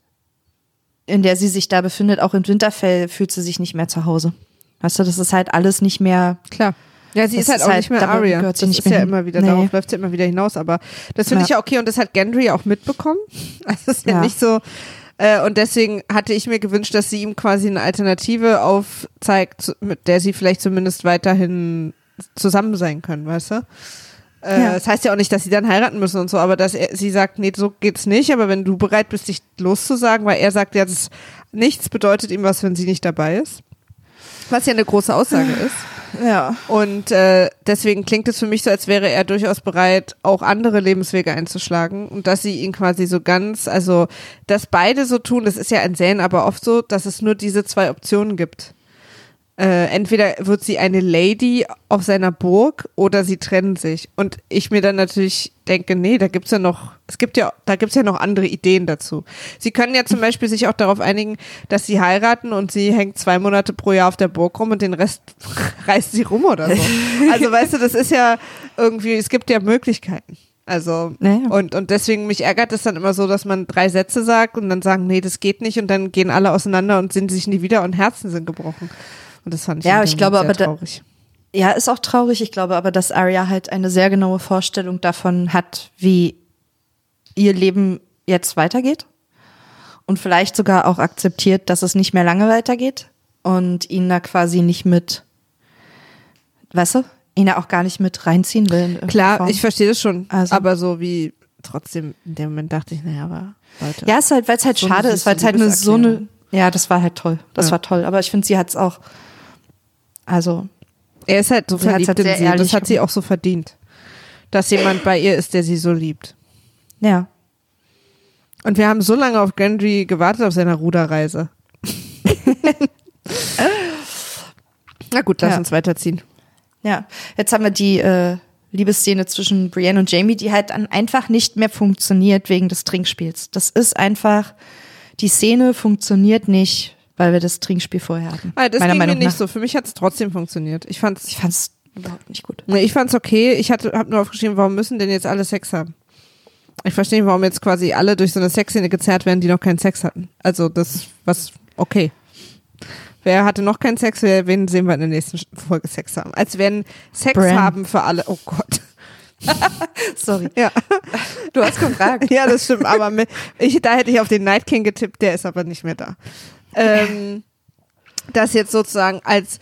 in der sie sich da befindet, auch in Winterfell, fühlt sie sich nicht mehr zu Hause. Weißt du, das ist halt alles nicht mehr. Klar. Ja, sie Das ist halt ist auch halt- nicht mehr Arya. gehört sie das nicht ist ja hin. immer wieder, Nee. darauf läuft sie immer wieder hinaus. Aber das finde Ja. ich ja okay und das hat Gendry auch mitbekommen. Also es ist ja, Ja. nicht so. Äh, und deswegen hatte ich mir gewünscht, dass sie ihm quasi eine Alternative aufzeigt, mit der sie vielleicht zumindest weiterhin zusammen sein können, weißt du? Äh, Ja. Das heißt ja auch nicht, dass sie dann heiraten müssen und so, aber dass er, sie sagt, nee, so geht's nicht, aber wenn du bereit bist, dich loszusagen, weil er sagt ja, das nichts bedeutet ihm was, wenn sie nicht dabei ist. Was ja eine große Aussage ist. Ja. Und äh, deswegen klingt es für mich so, als wäre er durchaus bereit, auch andere Lebenswege einzuschlagen und dass sie ihn quasi so ganz, also dass beide so tun, das ist ja in Serien aber oft so, dass es nur diese zwei Optionen gibt. Äh, entweder wird sie eine Lady auf seiner Burg oder sie trennen sich. Und ich mir dann natürlich denke, nee, da gibt's ja noch, es gibt ja, da gibt's ja noch andere Ideen dazu. Sie können ja zum Beispiel sich auch darauf einigen, dass sie heiraten und sie hängt zwei Monate pro Jahr auf der Burg rum und den Rest reist sie rum oder so. Also weißt du, das ist ja irgendwie, es gibt ja Möglichkeiten. Also Ja, ja. und und deswegen mich ärgert es dann immer so, dass man drei Sätze sagt und dann sagen, nee, das geht nicht und dann gehen alle auseinander und sind sich nie wieder und Herzen sind gebrochen. Und das fand ich Ja, ich glaube aber sehr da- traurig. Ja, ist auch traurig. Ich glaube aber, dass Arya halt eine sehr genaue Vorstellung davon hat, wie ihr Leben jetzt weitergeht. Und vielleicht sogar auch akzeptiert, dass es nicht mehr lange weitergeht. Und ihn da quasi nicht mit, weißt du, ihn da auch gar nicht mit reinziehen will. Klar, Form. ich verstehe das schon, Also- aber so wie trotzdem in dem Moment dachte ich, naja, aber Leute. Ja, ist halt, weil es halt So schade ist, weil es halt eine so eine. Ja, das war halt toll. Das Ja. war toll. Aber ich finde, sie hat es auch. Also, Er ist halt so verliebt halt in sehr sie. und Das ehrlich hat sie auch so verdient. Dass jemand bei ihr ist, der sie so liebt. ja. Und wir haben so lange auf Gendry gewartet auf seiner Ruderreise. Na gut, lass Ja. uns weiterziehen. Ja. Jetzt haben wir die, äh, Liebesszene zwischen Brienne und Jamie, die halt dann einfach nicht mehr funktioniert wegen des Trinkspiels. Das ist einfach, die Szene funktioniert nicht, weil wir das Trinkspiel vorher hatten. Ah, das Meiner ging Meinung mir nicht nach. so. Für mich hat es trotzdem funktioniert. Ich fand's, Ich fand's überhaupt nicht gut. nee, ich fand's okay. Ich hatte, hab nur aufgeschrieben, warum müssen denn jetzt alle Sex haben? Ich verstehe nicht, warum jetzt quasi alle durch so eine Sexszene gezerrt werden, die noch keinen Sex hatten. Also das, was, okay. Wer hatte noch keinen Sex? Wer, wen sehen wir in der nächsten Folge Sex haben? Als wenn Sex Bran. haben für alle. Oh Gott. Sorry. Ja. Du hast gefragt. Ja, das stimmt, aber ich, da hätte ich auf den Night King getippt, der ist aber nicht mehr da. Ähm, das jetzt sozusagen als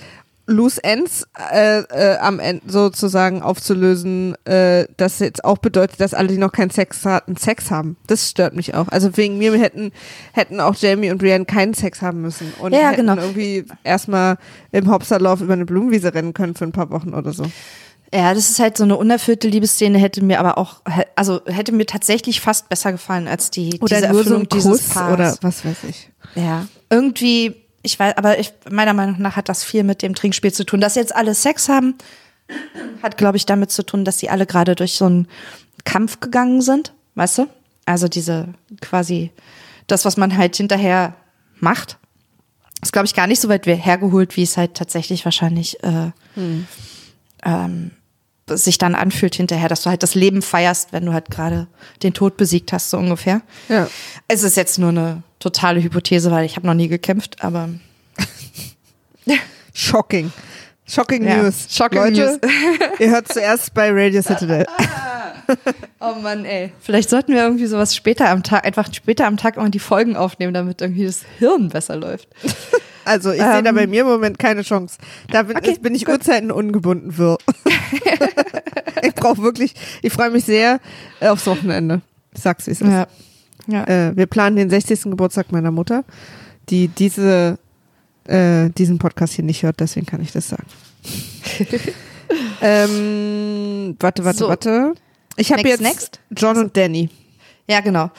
Loose Ends äh, äh, am Ende sozusagen aufzulösen, äh, das jetzt auch bedeutet, dass alle, die noch keinen Sex hatten, Sex haben. Das stört mich auch. Also wegen mir hätten, hätten auch Jamie und Brienne keinen Sex haben müssen und Ja, hätten genau. irgendwie erstmal im Hopserlauf über eine Blumenwiese rennen können für ein paar Wochen oder so. Ja, das ist halt so eine unerfüllte Liebesszene, hätte mir aber auch, also hätte mir tatsächlich fast besser gefallen als die Oder diese nur so Erfüllung ein dieses Kuss Paars. oder was weiß ich. Ja, irgendwie, ich weiß, aber ich, meiner Meinung nach hat das viel mit dem Trinkspiel zu tun. Dass jetzt alle Sex haben, hat, glaube ich, damit zu tun, dass sie alle gerade durch so einen Kampf gegangen sind, weißt du? Also diese quasi das, was man halt hinterher macht, ist, glaube ich, gar nicht so weit hergeholt, wie es halt tatsächlich wahrscheinlich äh, ähm, sich dann anfühlt hinterher, dass du halt das Leben feierst, wenn du halt gerade den Tod besiegt hast, so ungefähr. Ja. Es ist jetzt nur eine totale Hypothese, weil ich habe noch nie gekämpft, aber Shocking. Shocking Ja, News. shocking Leute, ihr hört zuerst bei Radio Citadel. oh Mann, ey. Vielleicht sollten wir irgendwie sowas später am Tag, einfach später am Tag mal die Folgen aufnehmen, damit irgendwie das Hirn besser läuft. Also ich sehe da Ähm. bei mir im Moment keine Chance. Da bin, Okay, bin ich Uhrzeiten ungebunden wirr. ich brauche wirklich, ich freue mich sehr äh, aufs Wochenende. Ich sag's, wie es ist. Ja. ja. Äh, wir planen den 60. Geburtstag meiner Mutter, die diese, äh, diesen Podcast hier nicht hört, deswegen kann ich das sagen. ähm, warte, warte, So. warte. Ich habe jetzt next? John und Danny. Ja, genau.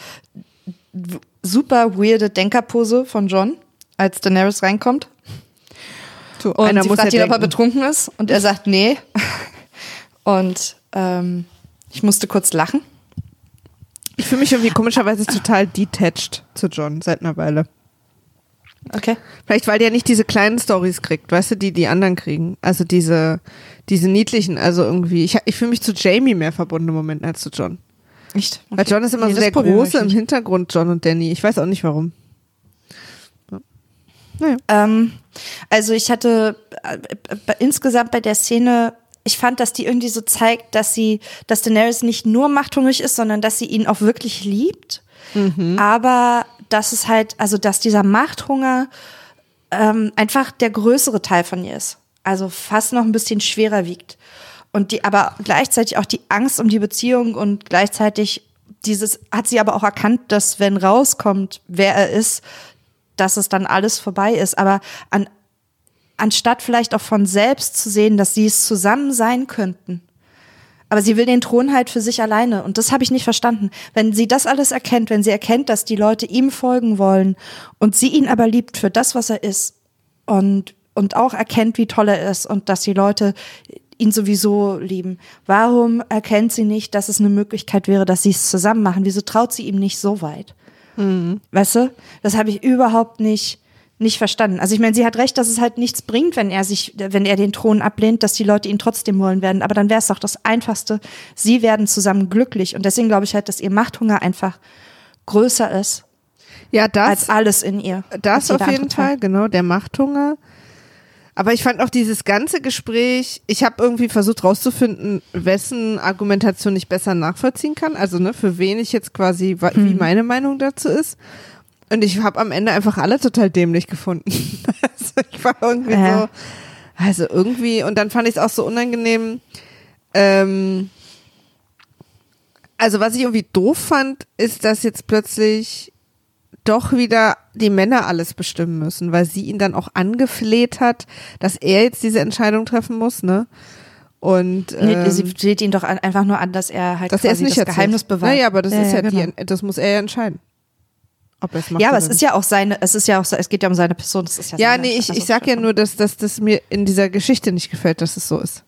Super weirde Denkerpose von John, als Daenerys reinkommt. So, Und einer sie muss fragt ihn, ob er betrunken ist. Und er sagt, nee. Und ähm, ich musste kurz lachen. Ich fühle mich irgendwie komischerweise total detached zu John seit einer Weile. Okay. Vielleicht, weil der nicht diese kleinen Stories kriegt, weißt du, die die anderen kriegen. Also diese, diese niedlichen, also irgendwie. Ich, ich fühle mich zu Jamie mehr verbunden im Moment als zu John. Nicht? Weil John ist immer Nee, so der Große im. Hintergrund, John und Danny. Ich weiß auch nicht warum. Naja. Ähm, also ich hatte äh, äh, insgesamt bei der Szene, ich fand, dass die irgendwie so zeigt, dass sie, dass Daenerys nicht nur machthungrig ist, sondern dass sie ihn auch wirklich liebt. Aber dass es halt, also dass dieser Machthunger ähm, einfach der größere Teil von ihr ist. Also fast noch ein bisschen schwerer wiegt. Und die, aber gleichzeitig auch die Angst um die Beziehung und gleichzeitig dieses, hat sie aber auch erkannt, dass wenn rauskommt, wer er ist, dass es dann alles vorbei ist. Aber an, anstatt vielleicht auch von selbst zu sehen, dass sie es zusammen sein könnten. Aber sie will den Thron halt für sich alleine. Und das habe ich nicht verstanden. Wenn sie das alles erkennt, wenn sie erkennt, dass die Leute ihm folgen wollen und sie ihn aber liebt für das, was er ist und, und auch erkennt, wie toll er ist und dass die Leute ihn sowieso lieben. Warum erkennt sie nicht, dass es eine Möglichkeit wäre, dass sie es zusammen machen? Wieso traut sie ihm nicht so weit? Weißt du? Das habe ich überhaupt nicht, nicht verstanden. Also ich meine, sie hat recht, dass es halt nichts bringt, wenn er sich, wenn er den Thron ablehnt, dass die Leute ihn trotzdem wollen werden. Aber dann wäre es doch das Einfachste. Sie werden zusammen glücklich. Und deswegen glaube ich halt, dass ihr Machthunger einfach größer ist Ja, das, als alles in ihr. das auf jeden andere Teil. Fall, genau, der Machthunger. Aber ich fand auch dieses ganze Gespräch, ich habe irgendwie versucht rauszufinden, wessen Argumentation ich besser nachvollziehen kann. Also ne, für wen ich jetzt quasi, wie meine Meinung dazu ist. Und ich habe am Ende einfach alle total dämlich gefunden. also ich war irgendwie Ja. so, also irgendwie, und dann fand ich es auch so unangenehm. Ähm, also was ich irgendwie doof fand, ist, dass jetzt plötzlich doch wieder die Männer alles bestimmen müssen, weil sie ihn dann auch angefleht hat, dass er jetzt diese Entscheidung treffen muss, ne? Und Nee, ähm, sie fleht ihn doch an, einfach nur an, dass er halt dass es quasi das erzählt. Geheimnis bewahrt. Naja, aber das ist ja, genau. die, das muss er ja entscheiden. Ob er es macht Ja, aber es ist ja auch seine, es ist ja auch, es geht ja um seine Person. Das ist ja, Ja, nee, ich, ich sag ja nur, dass, dass das mir in dieser Geschichte nicht gefällt, dass es so ist.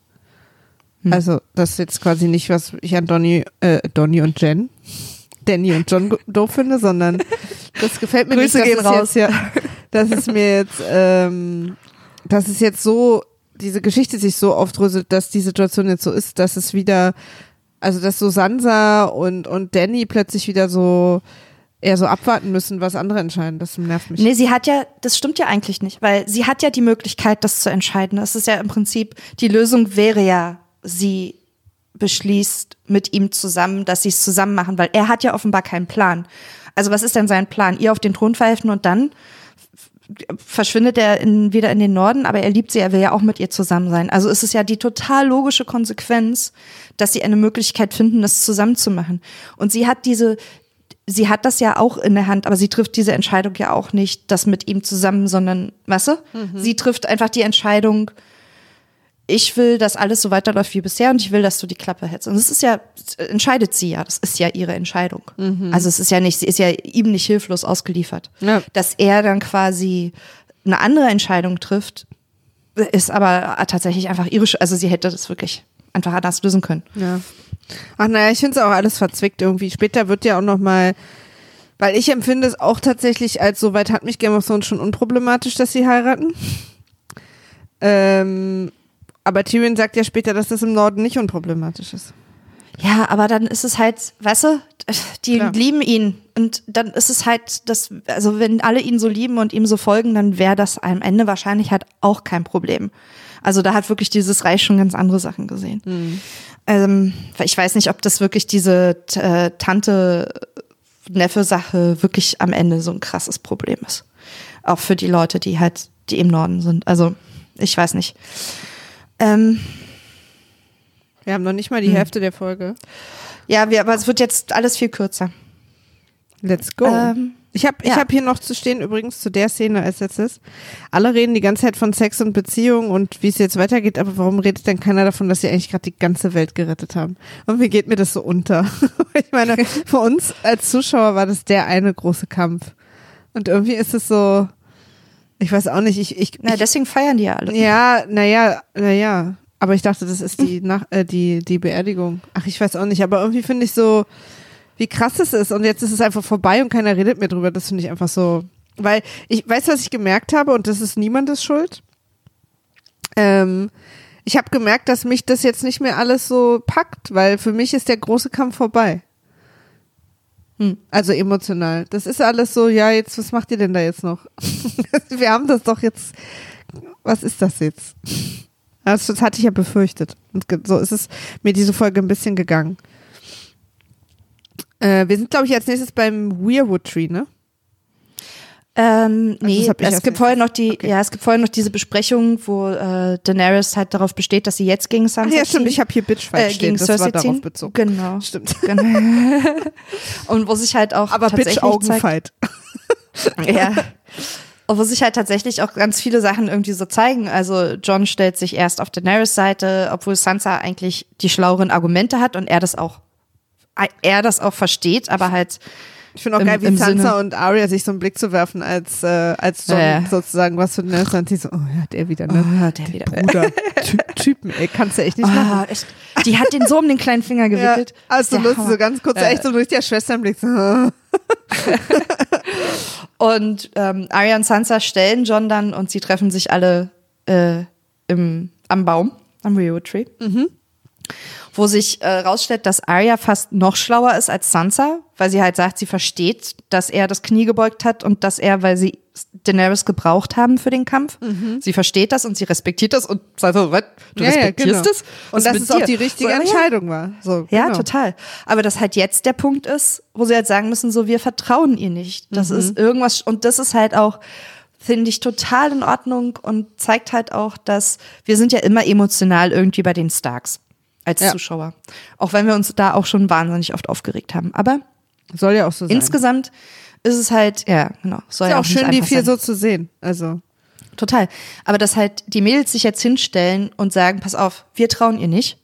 Hm. Also, das ist jetzt quasi nicht, was ich an Donny, äh, Donny und Jen, Danny und John doof finde, sondern das gefällt mir Grüße nicht, gehen dass raus. es jetzt, ja, dass es mir jetzt, ähm, dass es jetzt so, diese Geschichte sich so aufdröselt, dass die Situation jetzt so ist, dass es wieder, also dass so Sansa und, und Danny plötzlich wieder so, eher so abwarten müssen, was andere entscheiden. Das nervt mich. Nee, sie hat ja, das stimmt ja eigentlich nicht, weil sie hat ja die Möglichkeit, das zu entscheiden. Das ist ja im Prinzip, die Lösung wäre ja, sie beschließt mit ihm zusammen, dass sie es zusammen machen, weil er hat ja offenbar keinen Plan. Also was ist denn sein Plan? Ihr auf den Thron verhelfen und dann verschwindet er in, wieder in den Norden, aber er liebt sie, er will ja auch mit ihr zusammen sein. Also es ist ja die total logische Konsequenz, dass sie eine Möglichkeit finden, das zusammen zu machen. Und sie hat diese, sie hat das ja auch in der Hand, aber sie trifft diese Entscheidung ja auch nicht, das mit ihm zusammen, sondern, weißt du? Sie trifft einfach die Entscheidung, ich will, dass alles so weiterläuft wie bisher und ich will, dass du die Klappe hältst. Und das ist ja, entscheidet sie ja, das ist ja ihre Entscheidung. Also es ist ja nicht, sie ist ja ihm nicht hilflos ausgeliefert. Ja. Dass er dann quasi eine andere Entscheidung trifft, ist aber tatsächlich einfach ihre, also sie hätte das wirklich einfach anders lösen können. Ja. Ach naja, ich finde es auch alles verzwickt irgendwie. Später wird ja auch noch mal, weil ich empfinde es auch tatsächlich als soweit hat mich Game of Thrones schon unproblematisch, dass sie heiraten. Ähm, aber Tyrion sagt ja später, dass das im Norden nicht unproblematisch ist. Ja, aber dann ist es halt, weißt du, die Klar. lieben ihn. Und dann ist es halt, das, also wenn alle ihn so lieben und ihm so folgen, dann wäre das am Ende wahrscheinlich halt auch kein Problem. Also da hat wirklich dieses Reich schon ganz andere Sachen gesehen. Ähm, weil ich weiß nicht, ob das wirklich diese äh, Tante-Neffe-Sache wirklich am Ende so ein krasses Problem ist. Auch für die Leute, die halt, die im Norden sind. Also, ich weiß nicht. Ähm, Wir haben noch nicht mal die Hm. Hälfte der Folge. ja, wir, aber es wird jetzt alles viel kürzer. Let's go. Ähm, ich habe ich ja. hab hier noch zu stehen, übrigens zu der Szene als letztes. Alle reden die ganze Zeit von Sex und Beziehung und wie es jetzt weitergeht, aber warum redet denn keiner davon, dass sie eigentlich gerade die ganze Welt gerettet haben? Und wie geht mir das so unter? ich meine, für uns als Zuschauer war das der eine große Kampf. Und irgendwie ist es so, ich weiß auch nicht, ich, ich, Na, ich deswegen feiern die ja alle. ja, naja, naja. Aber ich dachte, das ist die, Nach äh, die, die Beerdigung. Ach, ich weiß auch nicht. Aber irgendwie finde ich so, wie krass es ist. Und jetzt ist es einfach vorbei und keiner redet mehr drüber. Das finde ich einfach so. Weil ich weiß, was ich gemerkt habe, und das ist niemandes Schuld. Ähm, ich habe gemerkt, dass mich das jetzt nicht mehr alles so packt, weil für mich ist der große Kampf vorbei. Hm. Also emotional. Das ist alles so, ja, jetzt, was macht ihr denn da jetzt noch? Wir haben das doch jetzt. Was ist das jetzt? Das, das hatte ich ja befürchtet. Und so ist es mir diese Folge ein bisschen gegangen. Äh, wir sind, glaube ich, als nächstes beim Weirwood Tree, ne? Ähm, nee, das hab ich es gibt vorher noch die, Okay. ja, es gibt vorher noch diese Besprechung, wo äh, Daenerys halt darauf besteht, dass sie jetzt gegen Ach Sansa ja, stimmt, ziehen. ich habe hier Bitchfight äh, stehen, gegen das Cersei war darauf bezogen. Genau. Stimmt. genau. Und wo sich halt auch Aber Bitch-Augenfight. ja. Und wo sich halt tatsächlich auch ganz viele Sachen irgendwie so zeigen. Also John stellt sich erst auf Daenerys Seite, obwohl Sansa eigentlich die schlaueren Argumente hat und er das auch er das auch versteht, aber halt Ich finde auch Im- geil, wie Sansa Sinne- und Arya sich so einen Blick zu werfen, als, äh, als John Ja, ja. sozusagen was für eine die so, oh ja, der wieder, ne? Oh, der wieder. Bruder, Ty Typen, ey, kannst du echt nicht machen. Ah, echt. Die hat den so um den kleinen Finger Ja, gewickelt. also Der lustig, Hammer. so ganz kurz, Ja. echt so ein richtiger Schwesternblick. So. Und ähm, Arya und Sansa stellen John dann und sie treffen sich alle äh, im, am Baum, am Rio Tree. Wo sich äh, rausstellt, dass Arya fast noch schlauer ist als Sansa, weil sie halt sagt, sie versteht, dass er das Knie gebeugt hat und dass er, weil sie Daenerys gebraucht haben für den Kampf. Sie versteht das und sie respektiert das und sagt so, was? Du Ja, ja, respektierst genau. es? Und dass es auch die richtige So, ja. Entscheidung war. So, Ja, genau. total. Aber dass halt jetzt der Punkt ist, wo sie halt sagen müssen, so, wir vertrauen ihr nicht. Das Mhm. ist irgendwas, und das ist halt auch, finde ich, total in Ordnung und zeigt halt auch, dass wir sind ja immer emotional irgendwie bei den Starks als Ja. Zuschauer. Auch wenn wir uns da auch schon wahnsinnig oft aufgeregt haben. Aber Soll ja auch so sein. insgesamt ist es halt, ja, genau. Soll ist ja auch nicht schön, die vier sein. so zu sehen. Also, Total. Aber dass halt die Mädels sich jetzt hinstellen und sagen, pass auf, wir trauen ihr nicht.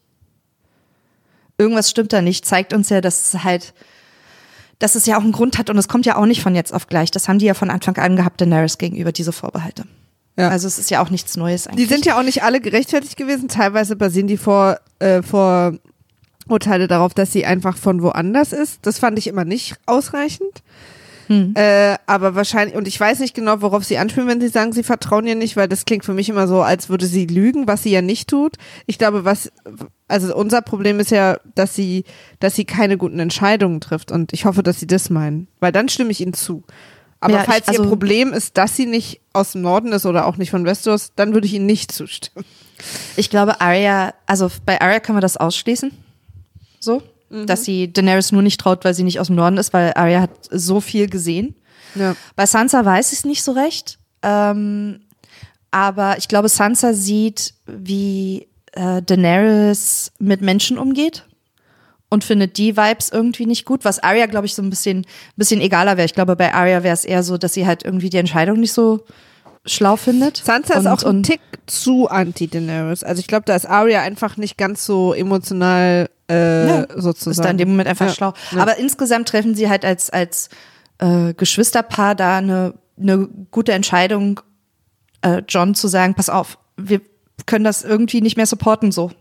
Irgendwas stimmt da nicht, zeigt uns ja, dass es halt, dass es ja auch einen Grund hat und es kommt ja auch nicht von jetzt auf gleich. Das haben die ja von Anfang an gehabt, Daenerys gegenüber, diese Vorbehalte. Ja. Also es ist ja auch nichts Neues Die eigentlich. sind ja auch nicht alle gerechtfertigt gewesen. Teilweise basieren die vor, äh, vor Urteile darauf, dass sie einfach von woanders ist. Das fand ich immer nicht ausreichend. Hm. Äh, aber wahrscheinlich, und ich weiß nicht genau, worauf sie anspielen, wenn sie sagen, sie vertrauen ihr nicht, weil das klingt für mich immer so, als würde sie lügen, was sie ja nicht tut. Ich glaube, was, also unser Problem ist ja, dass sie, dass sie keine guten Entscheidungen trifft. Und ich hoffe, dass sie das meinen. Weil dann stimme ich ihnen zu. Aber Ja, ich- falls ihr also- Problem ist, dass sie nicht aus dem Norden ist oder auch nicht von Westeros, dann würde ich ihnen nicht zustimmen. Ich glaube, Arya, also bei Arya kann man das ausschließen. So. Dass sie Daenerys nur nicht traut, weil sie nicht aus dem Norden ist, weil Arya hat so viel gesehen. Ja. Bei Sansa weiß ich es nicht so recht. Ähm, aber ich glaube, Sansa sieht, wie äh, Daenerys mit Menschen umgeht und findet die Vibes irgendwie nicht gut, was Arya, glaube ich, so ein bisschen, bisschen egaler wäre. Ich glaube, bei Arya wäre es eher so, dass sie halt irgendwie die Entscheidung nicht so schlau findet. Sansa ist und, auch ein Tick zu anti-Daenerys. Also ich glaube, da ist Arya einfach nicht ganz so emotional äh, Ja, sozusagen. ist da in dem Moment einfach Ja. schlau. Ja. Aber insgesamt treffen sie halt als, als äh, Geschwisterpaar da eine, eine gute Entscheidung, äh, John zu sagen, pass auf, wir können das irgendwie nicht mehr supporten, so.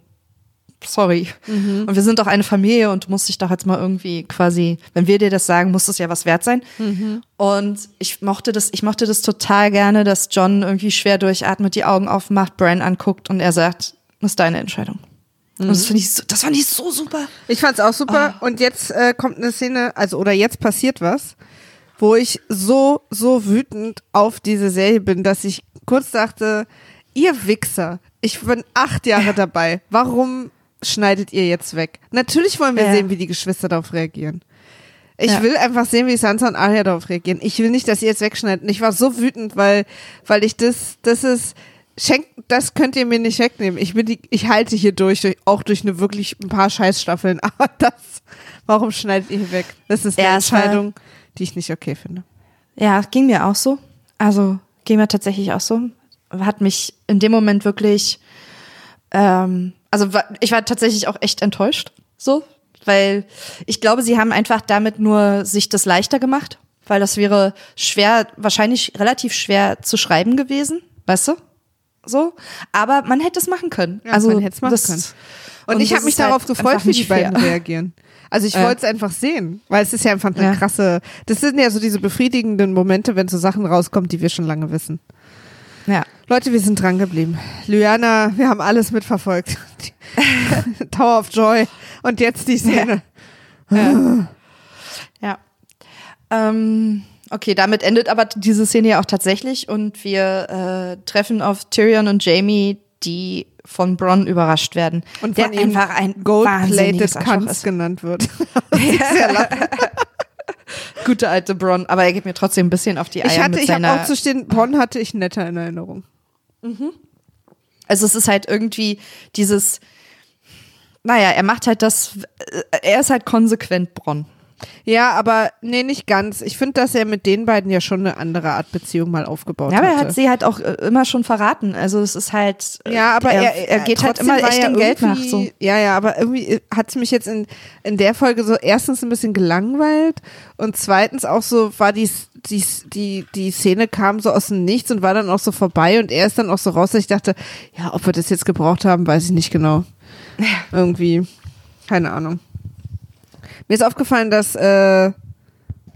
Sorry. Mhm. Und wir sind doch eine Familie und du musst dich doch jetzt mal irgendwie quasi, wenn wir dir das sagen, muss das ja was wert sein. Mhm. Und ich mochte das, ich mochte das total gerne, dass John irgendwie schwer durchatmet, die Augen aufmacht, Brian anguckt und er sagt, das ist deine Entscheidung. Und das finde ich, so, das fand ich so super. Ich fand's auch super. Ah. Und jetzt äh, kommt eine Szene, also oder jetzt passiert was, wo ich so, so wütend auf diese Serie bin, dass ich kurz dachte, ihr Wichser, ich bin acht Jahre dabei. Warum schneidet ihr jetzt weg? Natürlich wollen wir Ja. sehen, wie die Geschwister darauf reagieren. Ich Ja. will einfach sehen, wie Sansa und Arya darauf reagieren. Ich will nicht, dass ihr jetzt wegschneidet. Und ich war so wütend, weil, weil ich das, das ist, schenkt, das könnt ihr mir nicht wegnehmen. Ich bin die, ich halte hier durch, durch auch durch eine wirklich ein paar Scheißstaffeln. Aber das, warum schneidet ihr hier weg? Das ist eine war- Entscheidung, die ich nicht okay finde. Ja, ging mir auch so. Also ging mir tatsächlich auch so. Hat mich in dem Moment wirklich, ähm, also ich war tatsächlich auch echt enttäuscht, so, weil ich glaube, sie haben einfach damit nur sich das leichter gemacht, weil das wäre schwer, wahrscheinlich relativ schwer zu schreiben gewesen, weißt du? So, aber man hätte es machen können. Ja, also man hätte es machen das, können. Und, und ich habe mich halt darauf gefreut, wie die beiden fair. reagieren. Also ich wollte es einfach sehen, weil es ist ja einfach eine Ja. krasse, das sind ja so diese befriedigenden Momente, wenn so Sachen rauskommen, die wir schon lange wissen. Ja. Leute, wir sind dran geblieben. Lyana, wir haben alles mitverfolgt. Tower of Joy. Und jetzt die Szene. Ja. Ähm, okay, damit endet aber diese Szene ja auch tatsächlich und wir äh, treffen auf Tyrion und Jamie, die von Bronn überrascht werden. Und der einfach ein Gold-plated ist genannt wird. Gute alte Bronn, aber er geht mir trotzdem ein bisschen auf die Eier Ich hatte, mit ich habe auch zu stehen, Bonn hatte ich netter in Erinnerung. Also es ist halt irgendwie dieses, naja, er macht halt das, äh, er ist halt konsequent Bronn. Ja, aber nee, nicht ganz. Ich finde, dass er mit den beiden ja schon eine andere Art Beziehung mal aufgebaut Ja, aber er hat sie halt auch äh, immer schon verraten. Also es ist halt, äh, Ja, aber er, er, er geht halt immer echt dem Geld nach. So. Ja, ja, aber irgendwie hat es mich jetzt in, in der Folge so erstens ein bisschen gelangweilt und zweitens auch so war die, die, die, die Szene kam so aus dem Nichts und war dann auch so vorbei und er ist dann auch so raus, dass ich dachte, ja, ob wir das jetzt gebraucht haben, weiß ich nicht genau. Irgendwie, keine Ahnung. Mir ist aufgefallen, dass äh,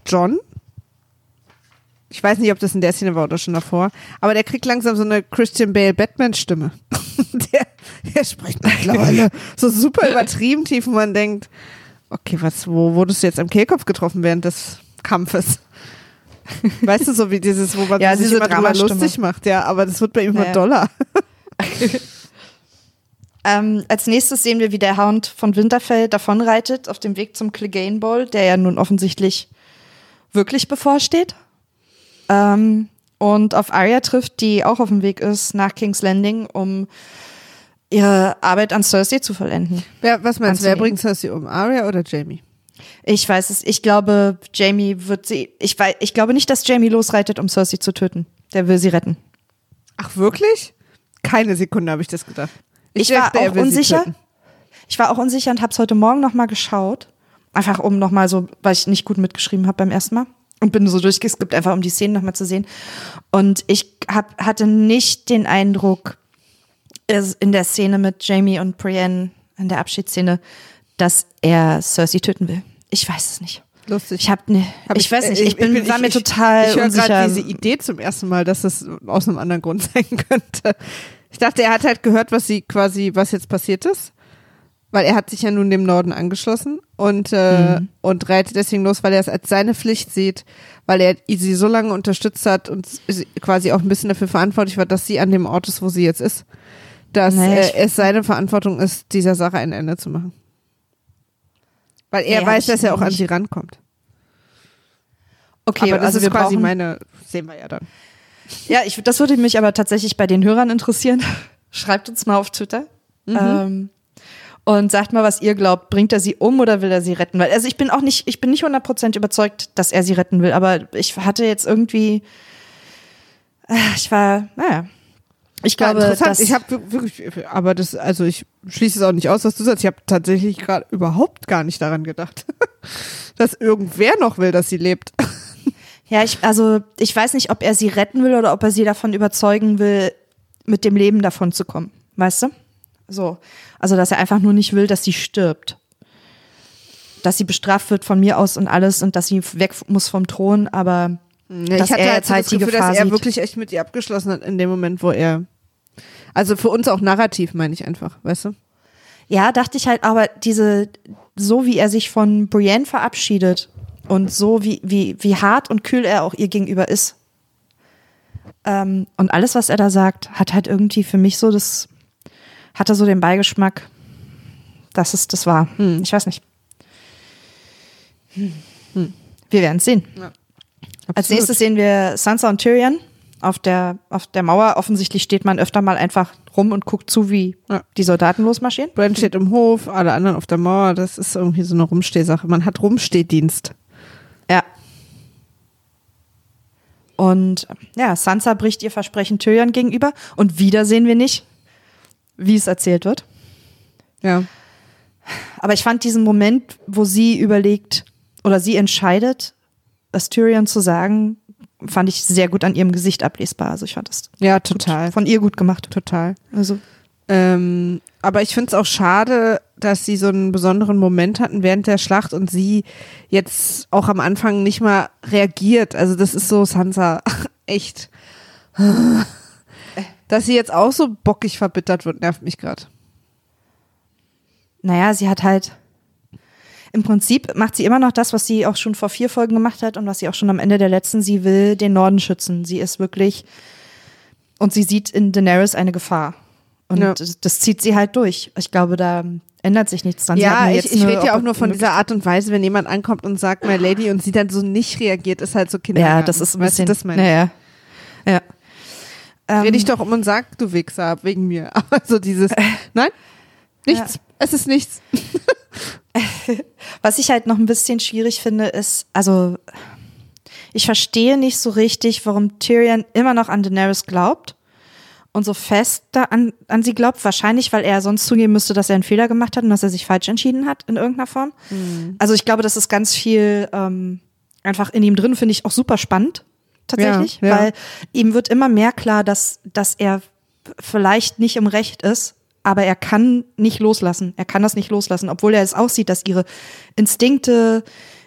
John, ich weiß nicht, ob das in der Szene war oder schon davor, aber der kriegt langsam so eine Christian Bale Batman-Stimme. der, der spricht mittlerweile so super übertrieben tief, und man denkt, okay, was, wo wurdest du jetzt am Kehlkopf getroffen während des Kampfes? Weißt du, so wie dieses, wo man Ja, sich immer drüber lustig macht, ja, aber das wird bei ihm immer Ja. doller. Ähm, als nächstes sehen wir, wie der Hound von Winterfell davonreitet auf dem Weg zum Clegane Bowl, der ja nun offensichtlich wirklich bevorsteht. Ähm, und auf Arya trifft, die auch auf dem Weg ist nach King's Landing, um ihre Arbeit an Cersei zu vollenden. Wer, was meinst du, wer bringt Cersei um, Arya oder Jamie? Ich weiß es. Ich glaube, Jamie wird sie. Ich, weiß, ich glaube nicht, dass Jamie losreitet, um Cersei zu töten. Der will sie retten. Ach, wirklich? Keine Sekunde habe ich das gedacht. Ich, war dachte, er auch unsicher. Ich war auch unsicher und habe es heute Morgen noch mal geschaut. Einfach um noch mal so, weil ich nicht gut mitgeschrieben habe beim ersten Mal. und bin so durchgeskippt, einfach um die Szenen nochmal zu sehen. Und ich hab, hatte nicht den Eindruck, in der Szene mit Jamie und Brienne, in der Abschiedsszene, dass er Cersei töten will. Ich weiß es nicht. Lustig. Ich habe ne, Hab ich, weiß nicht, ich, bin, bin- war mir ich- total Ich höre unsicher. gerade diese Idee zum ersten Mal, dass das aus einem anderen Grund sein könnte. Ich dachte, er hat halt gehört, was sie quasi, was jetzt passiert ist. Weil er hat sich ja nun dem Norden angeschlossen und, äh, Mhm. und reitet deswegen los, weil er es als seine Pflicht sieht, weil er sie so lange unterstützt hat und quasi auch ein bisschen dafür verantwortlich war, dass sie an dem Ort ist, wo sie jetzt ist. Dass äh, es seine Verantwortung ist, dieser Sache ein Ende zu machen. Weil er hab weiß, dass er auch an sie rankommt. okay, aber das also ist quasi meine, sehen wir ja dann. Ja, ich, das würde mich aber tatsächlich bei den Hörern interessieren. Schreibt uns mal auf Twitter. Mhm. Ähm, und sagt mal, was ihr glaubt. Bringt er sie um oder will er sie retten? Weil, also ich bin auch nicht, ich bin nicht 100% überzeugt, dass er sie retten will, aber ich hatte jetzt irgendwie, äh, ich war, naja. Ich glaube, dass, ich habe wirklich, aber das, also ich schließe es auch nicht aus, was du sagst. Ich habe tatsächlich gerade überhaupt gar nicht daran gedacht, dass irgendwer noch will, dass sie lebt. ja, ich, also ich weiß nicht, ob er sie retten will oder ob er sie davon überzeugen will, mit dem Leben davon zu kommen. Weißt du? So. Also, dass er einfach nur nicht will, dass sie stirbt. Dass sie bestraft wird von mir aus und alles und dass sie weg muss vom Thron, aber dass er jetzt so halt das die Gefühl, Gefahr dass er sieht. wirklich echt mit ihr abgeschlossen hat in dem Moment, wo er, also für uns auch narrativ, meine ich einfach, weißt du? Ja, dachte ich halt, aber diese, so wie er sich von Brienne verabschiedet und so wie, wie, wie hart und kühl er auch ihr gegenüber ist. Ähm, und alles, was er da sagt, hat halt irgendwie für mich so das, hatte so den Beigeschmack, dass es das war. Ich weiß nicht. Wir werden es sehen. Als Absolut. nächstes sehen wir Sansa und Tyrion auf der, auf der Mauer. Offensichtlich steht man öfter mal einfach rum und guckt zu, wie Ja. die Soldaten losmarschieren. Bran steht im Hof, alle anderen auf der Mauer, das ist irgendwie so eine Rumstehsache. Man hat Rumstehdienst. Ja. Und ja, Sansa bricht ihr Versprechen Tyrion gegenüber und wieder sehen wir nicht, wie es erzählt wird. Ja. Aber ich fand diesen Moment, wo sie überlegt oder sie entscheidet, das Tyrion zu sagen, fand ich sehr gut an ihrem Gesicht ablesbar. Also ich fand das Ja, gut, total. von ihr gut gemacht. Total. Also Ähm, aber ich finde es auch schade, dass sie so einen besonderen Moment hatten während der Schlacht und sie jetzt auch am Anfang nicht mal reagiert. Also das ist so Sansa, echt. Dass sie jetzt auch so bockig verbittert wird, nervt mich gerade. naja, sie hat halt im Prinzip macht sie immer noch das, was sie auch schon vor vier Folgen gemacht hat und was sie auch schon am Ende der letzten, sie will den Norden schützen. Sie ist wirklich und sie sieht in Daenerys eine Gefahr. Und Ja. das, das zieht sie halt durch. Ich glaube, da ändert sich nichts dran. Ja, ich, ich rede ja auch nur von dieser Art und Weise, wenn jemand ankommt und sagt, my lady, und sie dann so nicht reagiert, ist halt so Kindergarten. Ja, das ist ein Weißt du, bisschen. das meine ja, ja. ja. Ähm, Rede ich doch um und sag, du Wichser, wegen mir. Aber so dieses, nein, nichts, es ist nichts. Was ich halt noch ein bisschen schwierig finde, ist, also ich verstehe nicht so richtig, warum Tyrion immer noch an Daenerys glaubt und so fest da an, an sie glaubt. Wahrscheinlich, weil er sonst zugeben müsste, dass er einen Fehler gemacht hat und dass er sich falsch entschieden hat in irgendeiner Form. Also ich glaube, das ist ganz viel ähm, einfach in ihm drin, finde ich auch super spannend tatsächlich, Ja, ja. weil ihm wird immer mehr klar, dass, dass er vielleicht nicht im Recht ist, aber er kann nicht loslassen. Er kann das nicht loslassen, obwohl er es aussieht, dass ihre Instinkte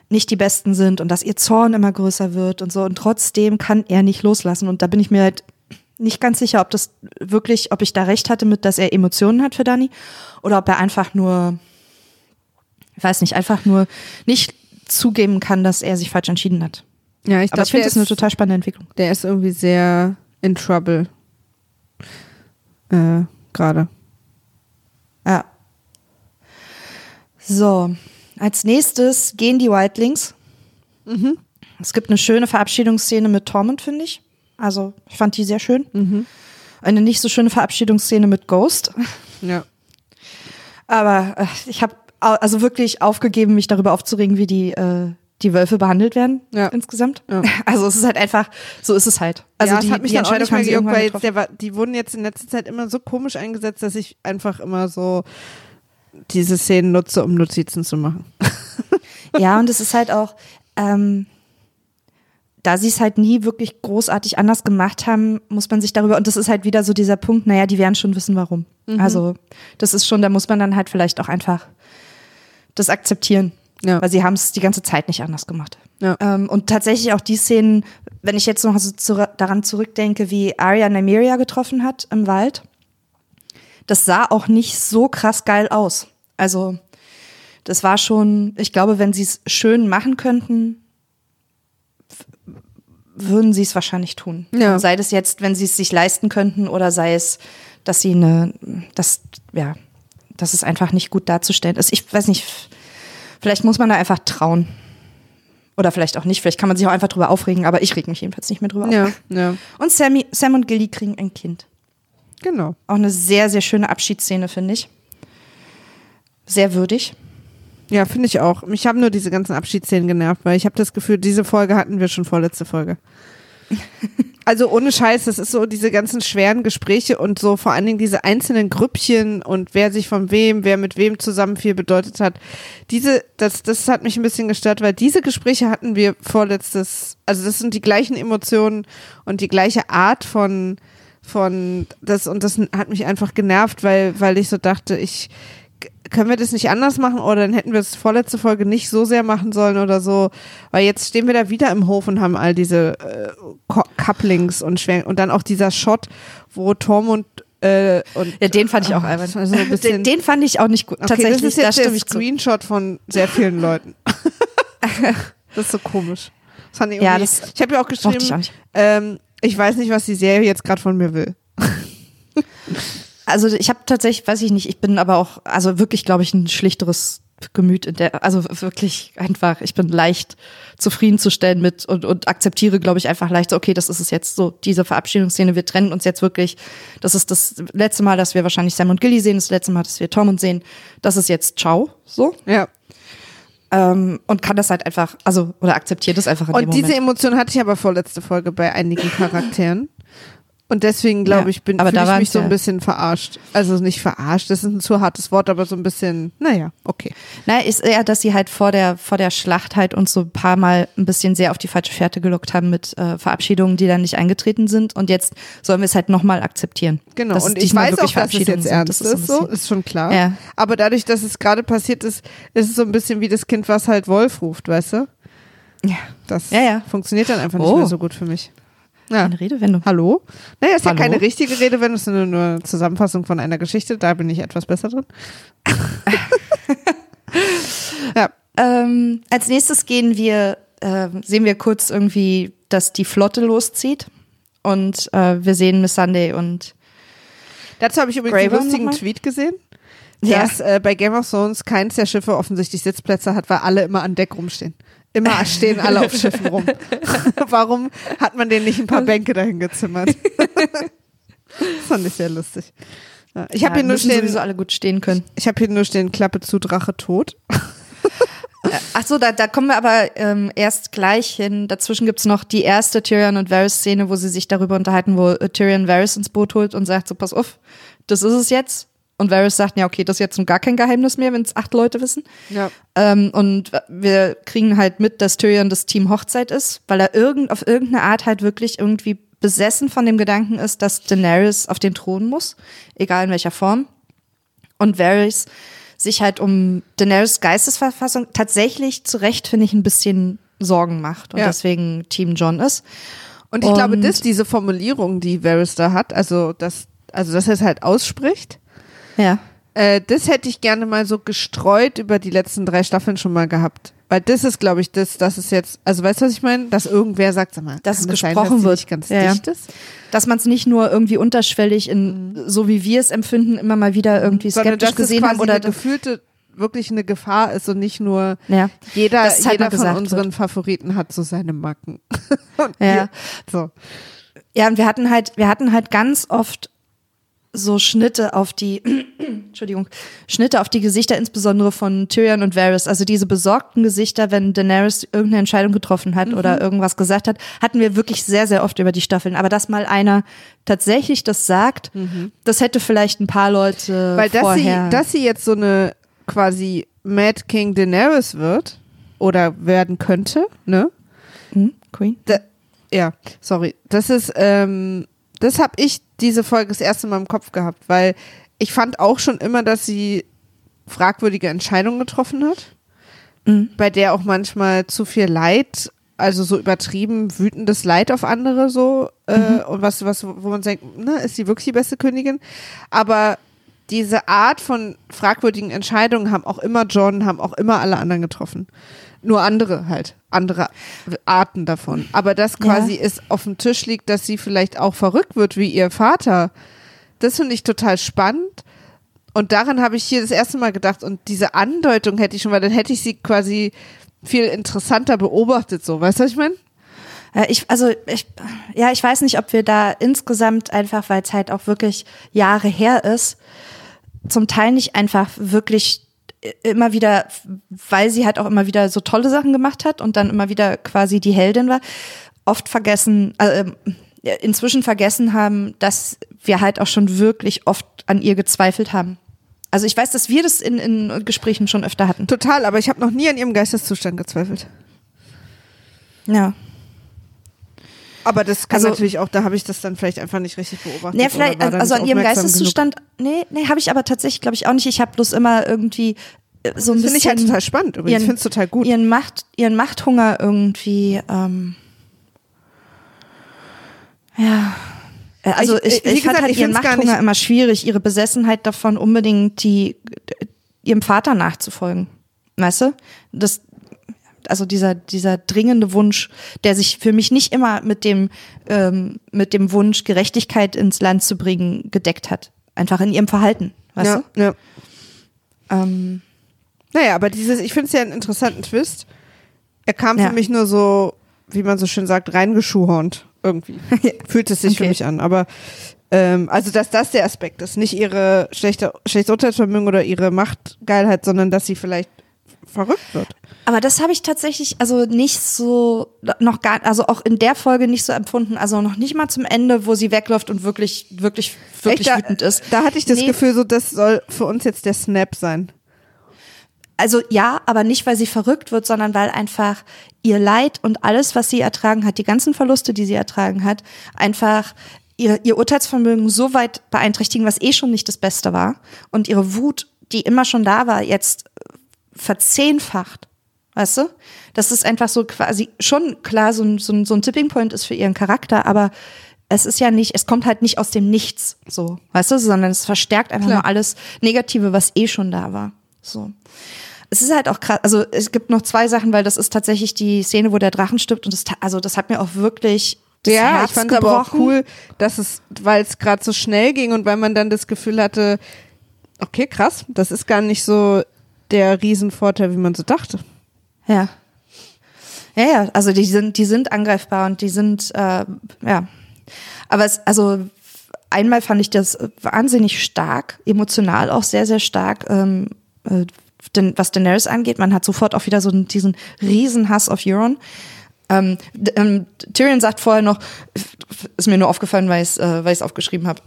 nicht die besten sind und dass ihr Zorn immer größer wird und so. Und trotzdem kann er nicht loslassen. Und da bin ich mir halt nicht ganz sicher, ob das wirklich, ob ich da recht hatte mit, dass er Emotionen hat für Dani oder ob er einfach nur, ich weiß nicht, einfach nur nicht zugeben kann, dass er sich falsch entschieden hat. Ja, ich Aber ich finde das eine total spannende Entwicklung. der ist irgendwie sehr in trouble. Äh, gerade. Ja. So, als nächstes gehen die Wildlings. Es gibt eine schöne Verabschiedungsszene mit Tormund, finde ich. Also, ich fand die sehr schön. Eine nicht so schöne Verabschiedungsszene mit Ghost. Ja. Aber äh, ich habe also wirklich aufgegeben, mich darüber aufzuregen, wie die, äh, die Wölfe behandelt werden Ja. insgesamt. Ja. Also es ist halt einfach, so ist es halt. Also ja, die, hat mich die dann auch Entscheidung haben sie irgendwann weil jetzt der die wurden jetzt in letzter Zeit immer so komisch eingesetzt, dass ich einfach immer so diese Szenen nutze, um Notizen zu machen. Ja, und es ist halt auch, ähm, da sie es halt nie wirklich großartig anders gemacht haben, muss man sich darüber, und das ist halt wieder so dieser Punkt, naja, die werden schon wissen, warum. Mhm. Also, das ist schon, da muss man dann halt vielleicht auch einfach das akzeptieren. Ja. Weil sie haben es die ganze Zeit nicht anders gemacht. Ja. Ähm, und tatsächlich auch die Szenen, wenn ich jetzt noch so zu, daran zurückdenke, wie Arya Nymeria getroffen hat im Wald, das sah auch nicht so krass geil aus. Also, das war schon, ich glaube, wenn sie es schön machen könnten, würden sie es wahrscheinlich tun. Ja. Sei das jetzt, wenn sie es sich leisten könnten oder sei es, dass sie eine, das, ja, dass es einfach nicht gut darzustellen ist. Ich weiß nicht, vielleicht muss man da einfach trauen. Oder vielleicht auch nicht, vielleicht kann man sich auch einfach drüber aufregen, aber ich reg mich jedenfalls nicht mehr drüber Ja, auf. ja, Und Sammy, Sam und Gilly kriegen ein Kind. genau. Auch eine sehr, sehr schöne Abschiedsszene, finde ich. Sehr würdig. Ja, finde ich auch. Mich haben nur diese ganzen Abschiedsszenen genervt, weil ich habe das Gefühl, diese Folge hatten wir schon vorletzte Folge. Also ohne Scheiß, das ist so diese ganzen schweren Gespräche und so vor allen Dingen diese einzelnen Grüppchen und wer sich von wem, wer mit wem zusammen viel bedeutet hat. Diese, das, das hat mich ein bisschen gestört, weil diese Gespräche hatten wir vorletztes, also das sind die gleichen Emotionen und die gleiche Art von, von das und das hat mich einfach genervt, weil, weil ich so dachte, ich, können wir das nicht anders machen oder dann hätten wir es vorletzte Folge nicht so sehr machen sollen oder so, weil jetzt stehen wir da wieder im Hof und haben all diese äh, Co- Couplings und Schwenk und dann auch dieser Shot, wo Tom und äh, und Ja, den fand ich auch Oh, das war so ein bisschen- den, den fand ich auch nicht gut. okay, Tatsächlich, das ist da jetzt der stimme ich zu. Screenshot von sehr vielen Leuten. das ist so komisch. Das fand ich Ja, das ich habe ja auch geschrieben, ich auch ähm, ich weiß nicht, was die Serie jetzt gerade von mir will. Also ich habe tatsächlich, weiß ich nicht, ich bin aber auch, also wirklich, glaube ich, ein schlichteres Gemüt in der, also wirklich einfach, ich bin leicht zufriedenzustellen mit und, und akzeptiere, glaube ich, einfach leicht so, okay, das ist es jetzt so, diese Verabschiedungsszene, wir trennen uns jetzt wirklich, das ist das letzte Mal, dass wir wahrscheinlich Sam und Gilly sehen, das letzte Mal, dass wir Tom und sehen, das ist jetzt ciao, so, Ja. ähm, und kann das halt einfach, also, oder akzeptiert das einfach in Und diese Moment. Emotion hatte ich aber vorletzte Folge bei einigen Charakteren. Und deswegen glaube Ja, ich, bin aber da ich mich so ein bisschen verarscht. Also nicht verarscht, das ist ein zu hartes Wort, aber so ein bisschen, naja, okay. Na, ist eher, dass sie halt vor der, vor der Schlacht halt uns so ein paar Mal ein bisschen sehr auf die falsche Fährte gelockt haben mit äh, Verabschiedungen, die dann nicht eingetreten sind. Und jetzt sollen wir es halt nochmal akzeptieren. Genau, und ich weiß auch, dass es jetzt ernst Das ist, so ist schon klar. Ja. Aber dadurch, dass es gerade passiert ist, ist es so ein bisschen wie das Kind, was halt Wolf ruft, weißt du? Ja. Das Ja, ja. funktioniert dann einfach nicht Oh. mehr so gut für mich. Ja. Eine Redewendung. Hallo? Naja, ist ja Hallo? keine richtige Redewendung, sondern nur eine Zusammenfassung von einer Geschichte. Da bin ich etwas besser drin. ja, Ähm, als nächstes gehen wir, äh, sehen wir kurz irgendwie, dass die Flotte loszieht. Und äh, wir sehen Miss Sunday und Dazu habe ich übrigens einen Greyburn lustigen? Tweet gesehen, Ja. dass äh, bei Game of Thrones keins der Schiffe offensichtlich Sitzplätze hat, weil alle immer an Deck rumstehen. Immer stehen alle auf Schiffen rum. Warum hat man denen nicht ein paar Bänke dahin gezimmert? das fand ich sehr lustig. Ich habe ja, hier nur stehen, sowieso alle gut stehen können. ich habe hier nur stehen Klappe zu Drache tot. Ach so, da, da kommen wir aber ähm, erst gleich hin. Dazwischen gibt's noch die erste Tyrion und Varys-Szene, wo sie sich darüber unterhalten, wo äh, Tyrion Varys ins Boot holt und sagt so, pass auf, das ist es jetzt. Und Varys sagt, ja, okay, das ist jetzt nun gar kein Geheimnis mehr, wenn es acht Leute wissen. Ja. Ähm, und wir kriegen halt mit, dass Tyrion das Team Hochzeit ist, weil er irgend, auf irgendeine Art halt wirklich irgendwie besessen von dem Gedanken ist, dass Daenerys auf den Thron muss, egal in welcher Form. Und Varys sich halt um Daenerys Geistesverfassung tatsächlich zu Recht, finde ich, ein bisschen Sorgen macht und Ja. deswegen Team John ist. Und ich glaube, Und- das, diese Formulierung, die Varys da hat, also dass, also dass er es halt ausspricht, Ja. äh, das hätte ich gerne mal so gestreut über die letzten drei Staffeln schon mal gehabt. Weil das ist, glaube ich, das, das ist jetzt, also weißt du, was ich meine? Dass irgendwer sagt, sag mal, Dass es das sein, gesprochen dass die wird. ganz Ja, dicht ist? Dass man es nicht nur irgendwie unterschwellig in, so wie wir es empfinden, immer mal wieder irgendwie Sondern skeptisch dass es gesehen quasi haben oder gefühlte, wirklich eine Gefahr ist und nicht nur ja. jeder, Dass halt jeder von unseren wird. Favoriten hat so seine Macken. Ja. wir- so. Ja, und wir hatten halt, wir hatten halt ganz oft so Schnitte auf die, Entschuldigung, Schnitte auf die Gesichter, insbesondere von Tyrion und Varys. Also diese besorgten Gesichter, wenn Daenerys irgendeine Entscheidung getroffen hat oder Mhm. irgendwas gesagt hat, hatten wir wirklich sehr, sehr oft über die Staffeln. Aber dass mal einer tatsächlich das sagt, das hätte vielleicht ein paar Leute Mhm. Weil dass vorher. sie, dass sie jetzt so eine quasi Mad King Daenerys wird oder werden könnte, ne? hm? Queen? Da, ja, sorry. Das ist, ähm, das habe ich diese Folge das erste Mal im Kopf gehabt, weil ich fand auch schon immer, dass sie fragwürdige Entscheidungen getroffen hat, Mhm. bei der auch manchmal zu viel Leid, also so übertrieben wütendes Leid auf andere so äh, und was, was, wo man denkt, ne, ist sie wirklich die beste Königin? Aber diese Art von fragwürdigen Entscheidungen haben auch immer John, haben auch immer alle anderen getroffen. Nur andere halt, andere Arten davon. Aber das quasi ist auf dem Tisch liegt, dass sie vielleicht auch verrückt wird wie ihr Vater. Das finde ich total spannend. Und daran habe ich hier das erste Mal gedacht. Und diese Andeutung hätte ich schon, weil dann hätte ich sie quasi viel interessanter beobachtet, so. Weißt du, was ich meine? Äh, Ich, also ich, ja, ich weiß nicht, ob wir da insgesamt einfach, weil es halt auch wirklich Jahre her ist, zum Teil nicht einfach wirklich immer wieder, weil sie halt auch immer wieder so tolle Sachen gemacht hat und dann immer wieder quasi die Heldin war, oft vergessen, äh, inzwischen vergessen haben, dass wir halt auch schon wirklich oft an ihr gezweifelt haben. Also ich weiß, dass wir das in, in Gesprächen schon öfter hatten. Total, aber ich habe noch nie an ihrem Geisteszustand gezweifelt. Ja. Aber das kann Also- natürlich auch, da habe ich das dann vielleicht einfach nicht richtig beobachtet. Nee, vielleicht, also an ihrem Geisteszustand, nee, nee, habe ich aber tatsächlich, glaube ich, auch nicht. Ich habe bloß immer irgendwie äh, so ein Genug. Finde ich halt bisschen total spannend übrigens. Ich ihren- finde es total gut. ihren Macht, ihren Machthunger irgendwie, ähm, ja. Äh, Also Ich- ich, äh, ich, fand gesagt, halt ich ihren Machthunger immer schwierig, ihre Besessenheit davon unbedingt die ihrem Vater nachzufolgen. Weißt du? Das also dieser dieser dringende Wunsch, der sich für mich nicht immer mit dem ähm, mit dem Wunsch Gerechtigkeit ins Land zu bringen gedeckt hat. Einfach in ihrem Verhalten, weißt ja, ja. du? Ähm, Naja, aber dieses, ich finde es ja einen interessanten Twist. Er kam Ja. für mich nur so, wie man so schön sagt, reingeschuhhornt irgendwie. Fühlt es sich für Okay. mich an. Aber ähm, also, dass das der Aspekt ist. Nicht ihre schlechte, schlechtes Urteilsvermögen oder ihre Machtgeilheit, sondern dass sie vielleicht verrückt wird. Aber das habe ich tatsächlich also nicht so noch gar also auch in der Folge nicht so empfunden, also noch nicht mal zum Ende, wo sie wegläuft und wirklich wirklich wirklich Echt, da, wütend ist. Da hatte ich das Nee. Gefühl, so das soll für uns jetzt der Snap sein. Also ja, aber nicht weil sie verrückt wird, sondern weil einfach ihr Leid und alles, was sie ertragen hat, die ganzen Verluste, die sie ertragen hat, einfach ihr, ihr Urteilsvermögen so weit beeinträchtigen, was eh schon nicht das Beste war und ihre Wut, die immer schon da war, jetzt verzehnfacht. Weißt du? Das ist einfach so quasi schon klar, so ein, so ein, so ein Tipping Point ist für ihren Charakter, aber es ist ja nicht, es kommt halt nicht aus dem Nichts, so, weißt du, sondern es verstärkt einfach Klar. nur alles Negative, was eh schon da war. So. Es ist halt auch krass, also es gibt noch zwei Sachen, weil das ist tatsächlich die Szene, wo der Drachen stirbt und das, also das hat mir auch wirklich das Ja, Herz ich fand aber auch cool, dass es, weil es gerade so schnell ging und weil man dann das Gefühl hatte, okay, krass, das ist gar nicht so der Riesenvorteil, wie man so dachte. Ja. Ja, ja, also die sind, die sind angreifbar und die sind, äh, ja. Aber es, also einmal fand ich das wahnsinnig stark, emotional auch sehr, sehr stark, ähm, äh, denn, was Daenerys angeht. Man hat sofort auch wieder so diesen Riesenhass auf Euron. Ähm, ähm, Tyrion sagt vorher noch, ist mir nur aufgefallen, weil ich es äh, aufgeschrieben habe.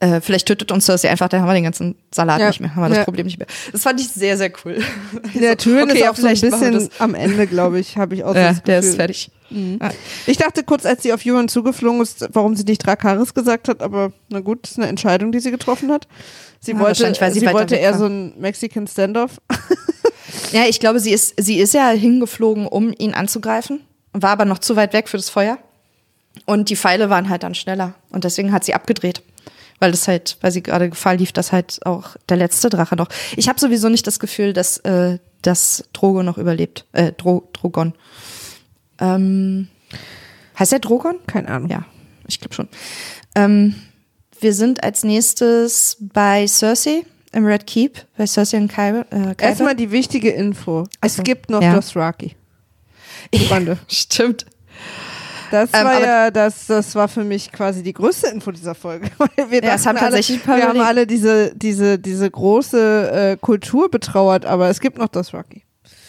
Äh, vielleicht tötet uns Cersei einfach, dann haben wir den ganzen Salat Ja. nicht mehr, haben wir das Ja. Problem nicht mehr. Das fand ich sehr, sehr cool. Der Tyrion okay, ist ja, auch so ein bisschen das. am Ende, glaube ich, habe ich auch so Ja, das der ist fertig. Ja. Ich dachte kurz, als sie auf Euron zugeflogen ist, warum sie nicht Drakaris gesagt hat, aber na gut, das ist eine Entscheidung, die sie getroffen hat. Sie Ja, wollte, sie wollte eher war. so ein Mexican Standoff. Ja, ich glaube, sie ist, sie ist ja hingeflogen, um ihn anzugreifen, war aber noch zu weit weg für das Feuer. Und die Pfeile waren halt dann schneller. Und deswegen hat sie abgedreht. Weil das halt, weil sie gerade Gefahr lief, dass halt auch der letzte Drache noch. Ich habe sowieso nicht das Gefühl, dass, äh, dass Drogo noch überlebt. Äh, Dro Drogon. Ähm, heißt der Drogon? Keine Ahnung. Ja, ich glaube schon. Ähm, wir sind als nächstes bei Cersei im Red Keep, bei Cersei und Kyber. Äh. Erstmal die wichtige Info. Es gibt noch Ja. Dothraki. Freunde. Stimmt. Das Ähm, war ja, das, das war für mich quasi die größte Info dieser Folge. Wir Ja, haben alle, wir haben alle diese, diese, diese große äh, Kultur betrauert, aber es gibt noch Dothraki.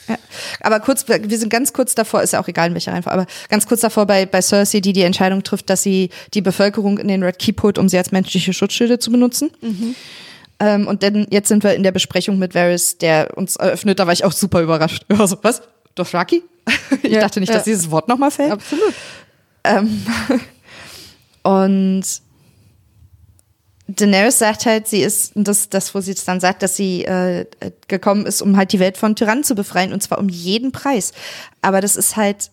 Ja. Aber kurz, wir sind ganz kurz davor, ist ja auch egal in welcher Reihenfolge, aber ganz kurz davor bei, bei Cersei, die die Entscheidung trifft, dass sie die Bevölkerung in den Red Keep holt, um sie als menschliche Schutzschilde zu benutzen. Ähm, und dann, jetzt sind wir in der Besprechung mit Varys, der uns eröffnet, da war ich auch super überrascht. Also, was? Dothraki. Ich Ja, dachte nicht, ja. dass dieses Wort nochmal fällt. Absolut. Ähm, und Daenerys sagt halt, sie ist, das, das, wo sie es dann sagt, dass sie äh, gekommen ist, um halt die Welt von Tyrannen zu befreien, und zwar um jeden Preis. Aber das ist halt,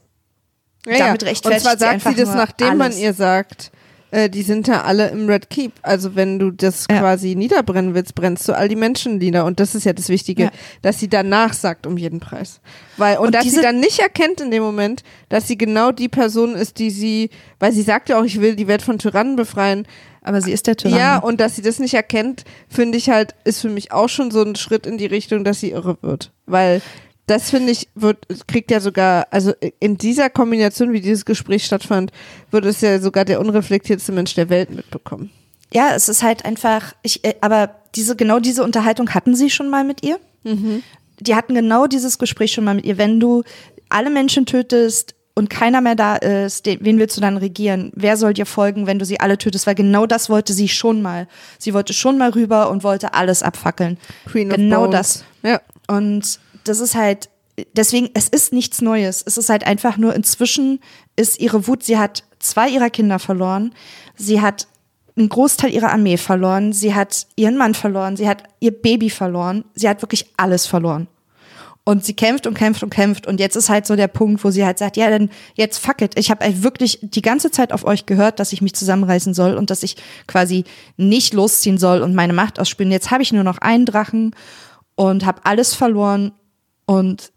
Ja, Damit rechtfertigt Und zwar sie sagt einfach sie das, nachdem man alles. ihr sagt, äh, die sind ja alle im Red Keep. Also wenn du das Ja. quasi niederbrennen willst, brennst du all die Menschen nieder. Und das ist ja das Wichtige, Ja. dass sie danach sagt, um jeden Preis. Weil, und, Und dass sie dann nicht erkennt in dem Moment, dass sie genau die Person ist, die sie, weil sie sagt ja auch, ich will die Welt von Tyrannen befreien. aber sie ist der Tyrann. Ja, und dass sie das nicht erkennt, finde ich halt, ist für mich auch schon so ein Schritt in die Richtung, dass sie irre wird. Weil das finde ich, wird, kriegt ja sogar, also in dieser Kombination, wie dieses Gespräch stattfand, würde es ja sogar der unreflektierteste Mensch der Welt mitbekommen. ja, es ist halt einfach, ich, äh, aber diese, genau diese Unterhaltung hatten sie schon mal mit ihr. Die hatten genau dieses Gespräch schon mal mit ihr. Wenn du alle Menschen tötest und keiner mehr da ist, den, wen willst du dann regieren? Wer soll dir folgen, wenn du sie alle tötest? Weil genau das wollte sie schon mal. Sie wollte schon mal rüber und wollte alles abfackeln. Queen of genau Bones. das. Ja. Und das ist halt, deswegen, es ist nichts Neues. Es ist halt einfach nur, inzwischen ist ihre Wut, sie hat zwei ihrer Kinder verloren, sie hat einen Großteil ihrer Armee verloren, sie hat ihren Mann verloren, sie hat ihr Baby verloren, sie hat wirklich alles verloren. Und sie kämpft und kämpft und kämpft. Und jetzt ist halt so der Punkt, wo sie halt sagt, ja, dann jetzt fuck it. Ich habe halt wirklich die ganze Zeit auf euch gehört, dass ich mich zusammenreißen soll und dass ich quasi nicht losziehen soll und meine Macht ausspielen. Jetzt habe ich nur noch einen Drachen und habe alles verloren und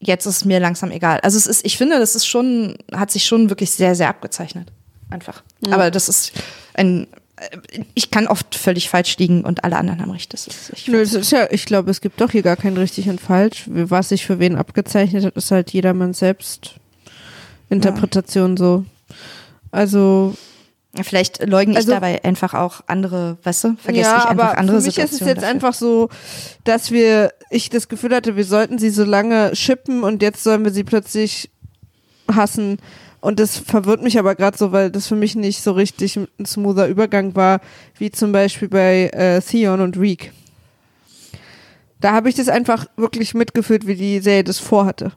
jetzt ist es mir langsam egal. Also es ist, ich finde, das ist schon, hat sich schon wirklich sehr, sehr abgezeichnet. Einfach. Aber das ist ein, ich kann oft völlig falsch liegen und alle anderen haben recht. Das ist, ich Nö, es ist ja, ich glaube, es gibt doch hier gar kein richtig und falsch. Was sich für wen abgezeichnet hat, ist halt jedermanns selbst Interpretation so. Also Vielleicht leugne ich Also- dabei einfach auch andere, weißt du, vergesse ja, ich einfach aber andere für mich ist es Situationen jetzt dafür. einfach so, dass wir, ich das Gefühl hatte, wir sollten sie so lange shippen und jetzt sollen wir sie plötzlich hassen. Und das verwirrt mich aber gerade so, weil das für mich nicht so richtig ein smoother Übergang war, wie zum Beispiel bei äh, Theon und Reek. Da habe ich das einfach wirklich mitgefühlt, wie die Serie das vorhatte.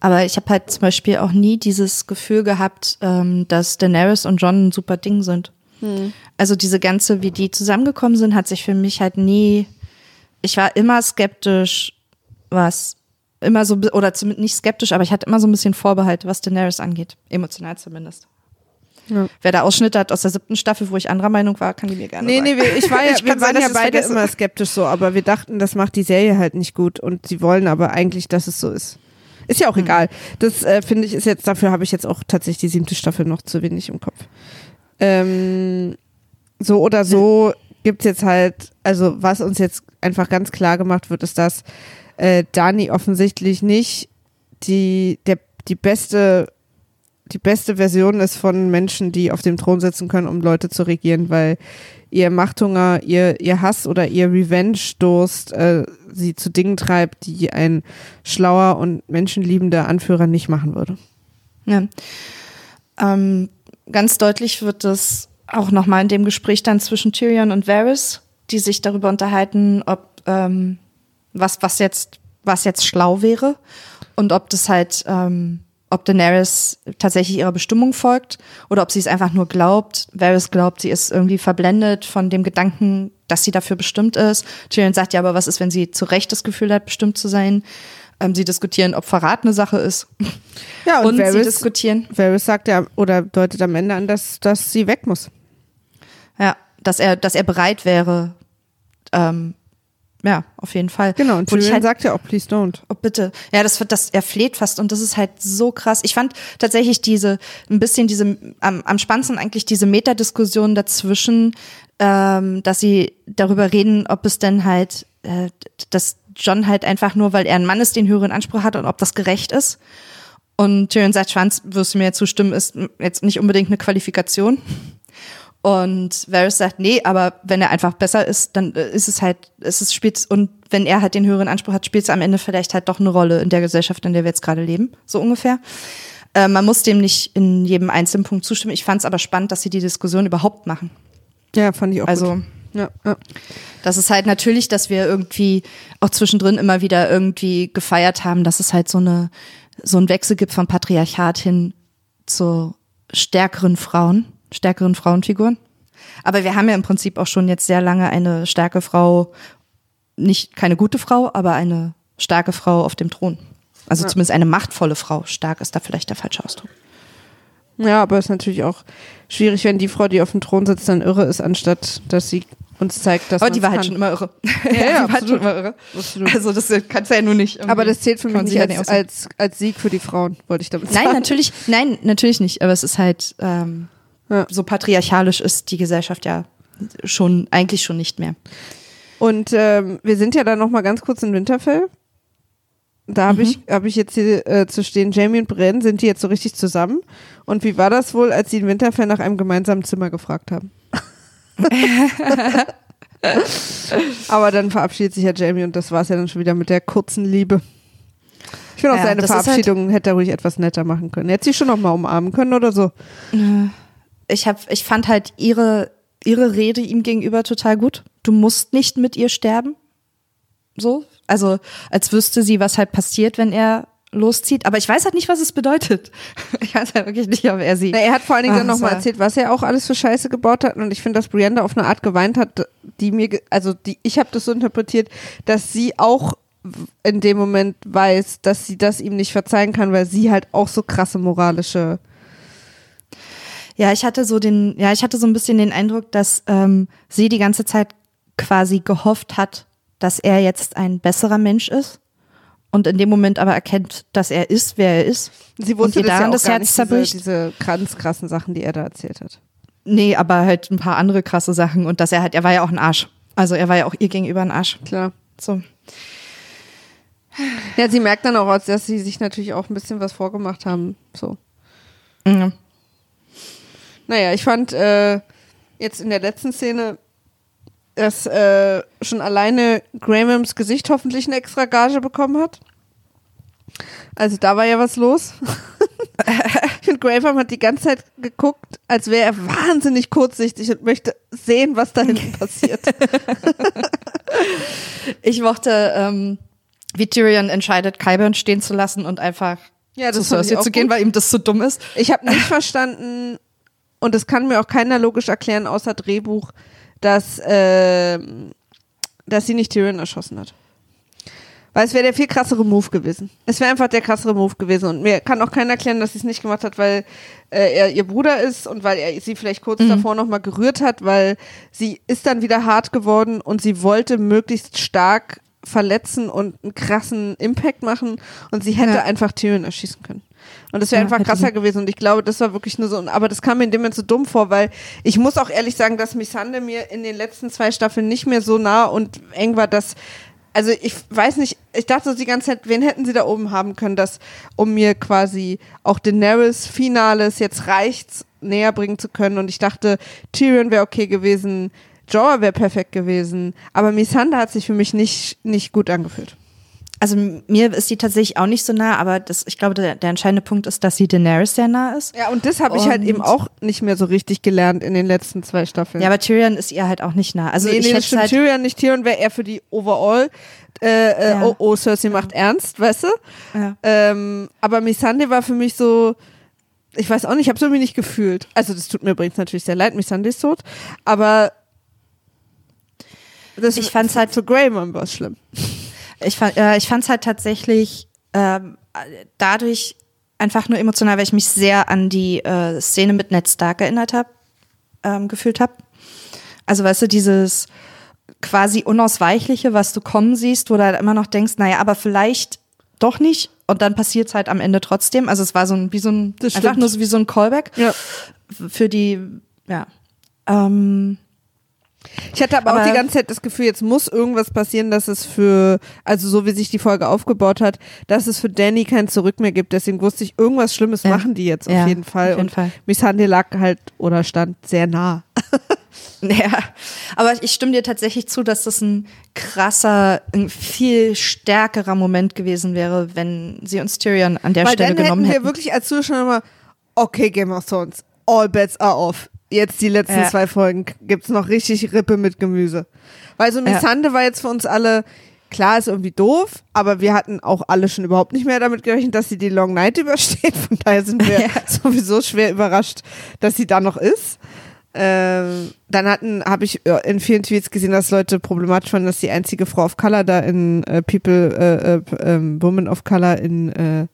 Aber ich habe halt zum Beispiel auch nie dieses Gefühl gehabt, ähm, dass Daenerys und Jon ein super Ding sind. Also diese ganze, wie die zusammengekommen sind, hat sich für mich halt nie. Ich war immer skeptisch, was immer so oder zumindest nicht skeptisch, aber ich hatte immer so ein bisschen Vorbehalt, was Daenerys angeht, emotional zumindest. Ja. Wer da Ausschnitte hat aus der siebten Staffel, wo ich anderer Meinung war, kann die mir gerne Nee, sagen. nee, wir, ich war ja, Ich wir waren ja beide vergesse. immer skeptisch so, aber wir dachten, das macht die Serie halt nicht gut und sie wollen aber eigentlich, dass es so ist. Ist ja auch egal. Das äh, finde ich ist jetzt, dafür habe ich jetzt auch tatsächlich die siebte Staffel noch zu wenig im Kopf. Ähm, so oder so gibt's jetzt halt, also was uns jetzt einfach ganz klar gemacht wird, ist, dass äh, Dani offensichtlich nicht die, der, die beste die beste Version ist von Menschen, die auf dem Thron sitzen können, um Leute zu regieren, weil ihr Machthunger, ihr, ihr Hass oder ihr Revenge-Durst äh, sie zu Dingen treibt, die ein schlauer und menschenliebender Anführer nicht machen würde. Ja. Ähm, ganz deutlich wird das auch nochmal in dem Gespräch dann zwischen Tyrion und Varys, die sich darüber unterhalten, ob ähm, was, was jetzt, was jetzt schlau wäre und ob das halt, ähm, ob Daenerys tatsächlich ihrer Bestimmung folgt oder ob sie es einfach nur glaubt. Varys glaubt, sie ist irgendwie verblendet von dem Gedanken, dass sie dafür bestimmt ist. Tyrion sagt ja, aber was ist, wenn sie zu Recht das Gefühl hat, bestimmt zu sein? Ähm, sie diskutieren, ob Verrat eine Sache ist. Ja, Und, und, sie Varys, diskutieren, Varys sagt ja oder deutet am Ende an, dass, dass sie weg muss. Ja, dass er, dass er bereit wäre. Ähm, ja, auf jeden Fall. Genau, und Tyrion halt, sagt ja auch, please don't. oh, bitte. Ja, das das, er fleht fast und das ist halt so krass. Ich fand tatsächlich diese, ein bisschen diese, am, am spannendsten eigentlich diese Metadiskussion dazwischen, ähm, dass sie darüber reden, ob es denn halt, äh, dass John halt einfach nur, weil er ein Mann ist, den höheren Anspruch hat und ob das gerecht ist. Und Tyrion sagt, Schwanz, wirst du mir zustimmen, ist jetzt nicht unbedingt eine Qualifikation. Und Varys sagt, nee, aber wenn er einfach besser ist, dann äh, ist es halt, ist es spielt und wenn er halt den höheren Anspruch hat, spielt es am Ende vielleicht halt doch eine Rolle in der Gesellschaft, in der wir jetzt gerade leben, so ungefähr. Äh, man muss dem nicht in jedem einzelnen Punkt zustimmen. Ich fand es aber spannend, dass sie die Diskussion überhaupt machen. Ja, fand ich auch Also gut. Ja, ja. Das ist halt natürlich, dass wir irgendwie auch zwischendrin immer wieder irgendwie gefeiert haben, dass es halt so eine so ein Wechsel gibt vom Patriarchat hin zu stärkeren Frauen, stärkeren Frauenfiguren. Aber wir haben ja im Prinzip auch schon jetzt sehr lange eine starke Frau, nicht keine gute Frau, aber eine starke Frau auf dem Thron. Also Ja. zumindest eine machtvolle Frau. Stark ist da vielleicht der falsche Ausdruck. Ja, aber es ist natürlich auch schwierig, wenn die Frau, die auf dem Thron sitzt, dann irre ist, anstatt dass sie uns zeigt, dass Aber die war halt kann. schon immer irre. Ja, ja, die war schon immer irre. Absolut. Also das kannst du ja nur nicht. irgendwie- Aber das zählt für mich kann ja als, als, als Sieg für die Frauen, wollte ich damit sagen. Nein, natürlich, nein, natürlich nicht. Aber es ist halt ähm, Ja. so patriarchalisch ist die Gesellschaft ja schon eigentlich schon nicht mehr. Und ähm, wir sind ja dann noch mal ganz kurz in Winterfell. Da habe ich, hab ich jetzt hier äh, zu stehen, Jamie und Bren, sind die jetzt so richtig zusammen? Und wie war das wohl, als sie in Winterfell nach einem gemeinsamen Zimmer gefragt haben? Aber dann verabschiedet sich ja Jamie und das war es ja dann schon wieder mit der kurzen Liebe. Ich finde auch Ja, seine halt- Verabschiedung hätte er ruhig etwas netter machen können. Hätte sie schon noch mal umarmen können oder so. Ich hab, ich fand halt ihre ihre Rede ihm gegenüber total gut. Du musst nicht mit ihr sterben. So, also als wüsste sie, was halt passiert, wenn er loszieht. Aber ich weiß halt nicht, was es bedeutet. Ich weiß halt wirklich nicht, ob er sie. Na, er hat vor allen Dingen Ah, dann nochmal erzählt, was er auch alles für Scheiße gebaut hat. Und ich finde, dass Brianda auf eine Art geweint hat, die mir, also die, ich habe das so interpretiert, dass sie auch in dem Moment weiß, dass sie das ihm nicht verzeihen kann, weil sie halt auch so krasse moralische. Ja, ich hatte so den, ja, ich hatte so ein bisschen den Eindruck, dass ähm, sie die ganze Zeit quasi gehofft hat, dass er jetzt ein besserer Mensch ist und in dem Moment aber erkennt, dass er ist, wer er ist. Sie wusste und ihr das ja auch das gar Herz nicht, zerbricht. diese, diese ganz krassen Sachen, die er da erzählt hat. Nee, aber halt ein paar andere krasse Sachen und dass er halt, er war ja auch ein Arsch. Also er war ja auch ihr gegenüber ein Arsch. Klar. So. Ja, sie merkt dann auch, dass sie sich natürlich auch ein bisschen was vorgemacht haben. So. Ja. Naja, ich fand äh, jetzt in der letzten Szene, dass äh, schon alleine Grahams Gesicht hoffentlich eine extra Gage bekommen hat. Also da war ja was los. finde, Graham hat die ganze Zeit geguckt, als wäre er wahnsinnig kurzsichtig und möchte sehen, was da hinten passiert. Ich mochte, ähm, wie Tyrion entscheidet, Qyburn stehen zu lassen und einfach Ja, zu Cersei zu gehen, gut. weil ihm das zu dumm ist. Ich habe nicht verstanden, und das kann mir auch keiner logisch erklären, außer Drehbuch, dass, ähm, dass sie nicht Tyrion erschossen hat. Weil es wäre der viel krassere Move gewesen. Es wäre einfach der krassere Move gewesen. Und mir kann auch keiner erklären, dass sie es nicht gemacht hat, weil äh, er ihr Bruder ist und weil er sie vielleicht kurz davor nochmal gerührt hat, weil sie ist dann wieder hart geworden und sie wollte möglichst stark verletzen und einen krassen Impact machen und sie hätte Ja. einfach Tyrion erschießen können. Und das wäre Ja, einfach krasser gewesen. Und ich glaube, das war wirklich nur so. Aber das kam mir in dem Moment so dumm vor, weil ich muss auch ehrlich sagen, dass Missande mir in den letzten zwei Staffeln nicht mehr so nah und eng war, dass. Also ich weiß nicht, ich dachte so die ganze Zeit, wen hätten sie da oben haben können, dass, um mir quasi auch Daenerys Finales jetzt reicht's näher bringen zu können. Und ich dachte, Tyrion wäre okay gewesen, Jorah wäre perfekt gewesen, aber Missandei hat sich für mich nicht, nicht gut angefühlt. Also mir ist sie tatsächlich auch nicht so nah, aber das, ich glaube, der, der entscheidende Punkt ist, dass sie Daenerys sehr nah ist. Ja, und das habe ich halt eben auch nicht mehr so richtig gelernt in den letzten zwei Staffeln. Ja, aber Tyrion ist ihr halt auch nicht nah. Also nee, ich nee, das stimmt. halt, Tyrion nicht. Tyrion wäre eher für die Overall. Äh, äh, Ja. Oh, oh, Cersei macht ernst, weißt du? ja. Ähm, aber Missandei war für mich so, ich weiß auch nicht, ich habe es irgendwie nicht gefühlt. Also das tut mir übrigens natürlich sehr leid, Missandei ist tot, aber das Ich fand's halt- für Graham war es schlimm. Ich fand äh, ich fand's halt tatsächlich ähm, dadurch einfach nur emotional, weil ich mich sehr an die äh, Szene mit Ned Stark erinnert habe, ähm, gefühlt habe. Also weißt du, dieses quasi unausweichliche, was du kommen siehst, wo du halt immer noch denkst, naja, aber vielleicht doch nicht. Und dann passiert's halt am Ende trotzdem. Also es war so ein, wie so ein, einfach nur so wie so ein Callback Ja. für die, ja. Ähm, Ich hatte aber, auch Aber- die ganze Zeit das Gefühl, jetzt muss irgendwas passieren, dass es für, also so wie sich die Folge aufgebaut hat, dass es für Danny kein Zurück mehr gibt. Deswegen wusste ich, irgendwas Schlimmes Ja. machen die jetzt auf Ja, jeden Fall. auf jeden Und Fall. Missandei lag halt oder stand sehr nah. Ja, aber ich stimme dir tatsächlich zu, dass das ein krasser, ein viel stärkerer Moment gewesen wäre, wenn sie uns Tyrion an der Weil Stelle dann genommen hätten wir hätten. wirklich als Zuschauer immer, okay, Game of Thrones, all bets are off. Jetzt die letzten Ja. zwei Folgen gibt's noch richtig Rippe mit Gemüse. Weil so Missande war jetzt für uns alle, klar ist irgendwie doof, aber wir hatten auch alle schon überhaupt nicht mehr damit gerechnet, dass sie die Long Night übersteht. Von daher sind wir Ja. sowieso schwer überrascht, dass sie da noch ist. Ähm, dann hatten, habe ich in vielen Tweets gesehen, dass Leute problematisch fanden, dass die einzige Frau of Color da in äh, People, äh, äh, ähm, Woman of Color in, äh,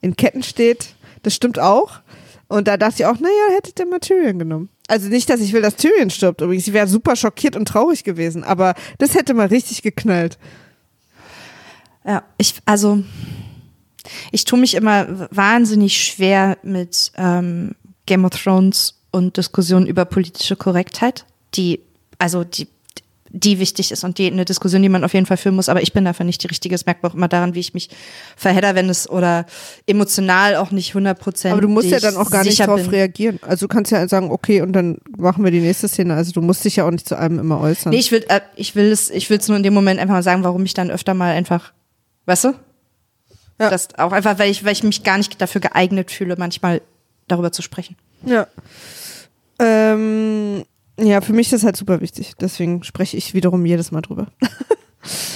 in Ketten steht. Das stimmt auch. Und da dachte ich auch, naja, hätte der mal Tyrion genommen. Also nicht, dass ich will, dass Tyrion stirbt übrigens. Ich wäre super schockiert und traurig gewesen, aber das hätte mal richtig geknallt. Ja, ich, also, ich tue mich immer wahnsinnig schwer mit ähm, Game of Thrones und Diskussionen über politische Korrektheit, die, also die, die wichtig ist und die eine Diskussion, die man auf jeden Fall führen muss, aber ich bin dafür nicht die richtige. Es merkt man auch immer daran, wie ich mich verhedder, wenn es oder emotional auch nicht 100 Prozent. Aber du musst ja dann auch gar nicht bin. reagieren. Also du kannst ja sagen, okay, und dann machen wir die nächste Szene. Also du musst dich ja auch nicht zu allem immer äußern. Nee, ich will, äh, ich will es, ich will es nur in dem Moment einfach mal sagen, warum ich dann öfter mal einfach, weißt du? Ja. Das auch einfach, weil ich, weil ich mich gar nicht dafür geeignet fühle, manchmal darüber zu sprechen. Ja. Ähm, ja, für mich ist das halt super wichtig. Deswegen spreche ich wiederum jedes Mal drüber.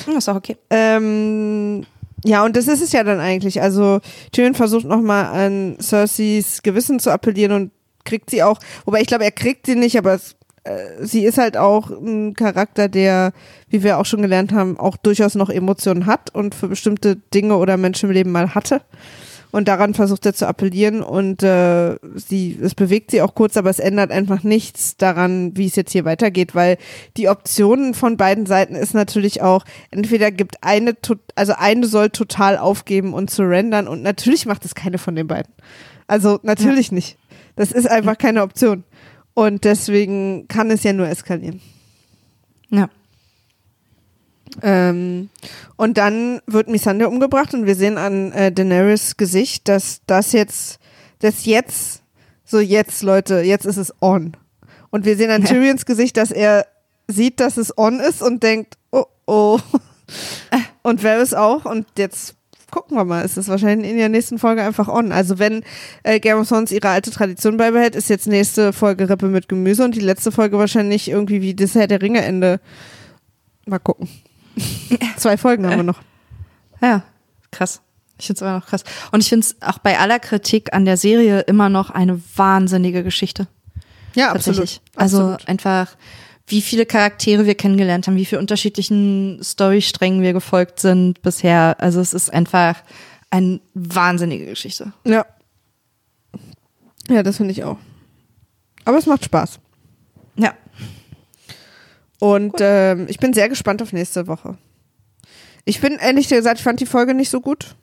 Hm, ist auch okay. Ähm, ja, und das ist es ja dann eigentlich. Also Tyrion versucht nochmal an Cerseis Gewissen zu appellieren und kriegt sie auch, wobei ich glaube, er kriegt sie nicht, aber es, äh, sie ist halt auch ein Charakter, der, wie wir auch schon gelernt haben, auch durchaus noch Emotionen hat und für bestimmte Dinge oder Menschen im Leben mal hatte. Und daran versucht er zu appellieren und äh, sie, es bewegt sie auch kurz, aber es ändert einfach nichts daran, wie es jetzt hier weitergeht, weil die Optionen von beiden Seiten ist natürlich auch, entweder gibt eine, also eine soll total aufgeben und surrendern und natürlich macht es keine von den beiden. Also natürlich nicht. Das ist einfach keine Option. Und deswegen kann es ja nur eskalieren. Ja. Ähm, und dann wird Missandei umgebracht und wir sehen an äh, Daenerys Gesicht, dass das jetzt, das jetzt, so jetzt, Leute, jetzt ist es on. Und wir sehen an Ja. Tyrions Gesicht, dass er sieht, dass es on ist und denkt, oh, oh. Und Varys auch. Und jetzt gucken wir mal, ist es wahrscheinlich in der nächsten Folge einfach on. Also wenn äh, Game of Thrones ihre alte Tradition beibehält, ist jetzt nächste Folge Rippe mit Gemüse und die letzte Folge wahrscheinlich irgendwie wie das Herr der Ringe Ende. Mal gucken. Zwei Folgen haben wir noch. Ja, krass. Ich finde es immer noch krass. Und ich finde es auch bei aller Kritik an der Serie immer noch eine wahnsinnige Geschichte. Ja, Tatsächlich. Also Absolut. einfach, wie viele Charaktere wir kennengelernt haben, wie viele unterschiedlichen Storysträngen wir gefolgt sind bisher. Also es ist einfach eine wahnsinnige Geschichte. Ja. Ja, das finde ich auch. Aber es macht Spaß. Und ähm, ich bin sehr gespannt auf nächste Woche. Ich bin ehrlich gesagt, ich fand die Folge nicht so gut.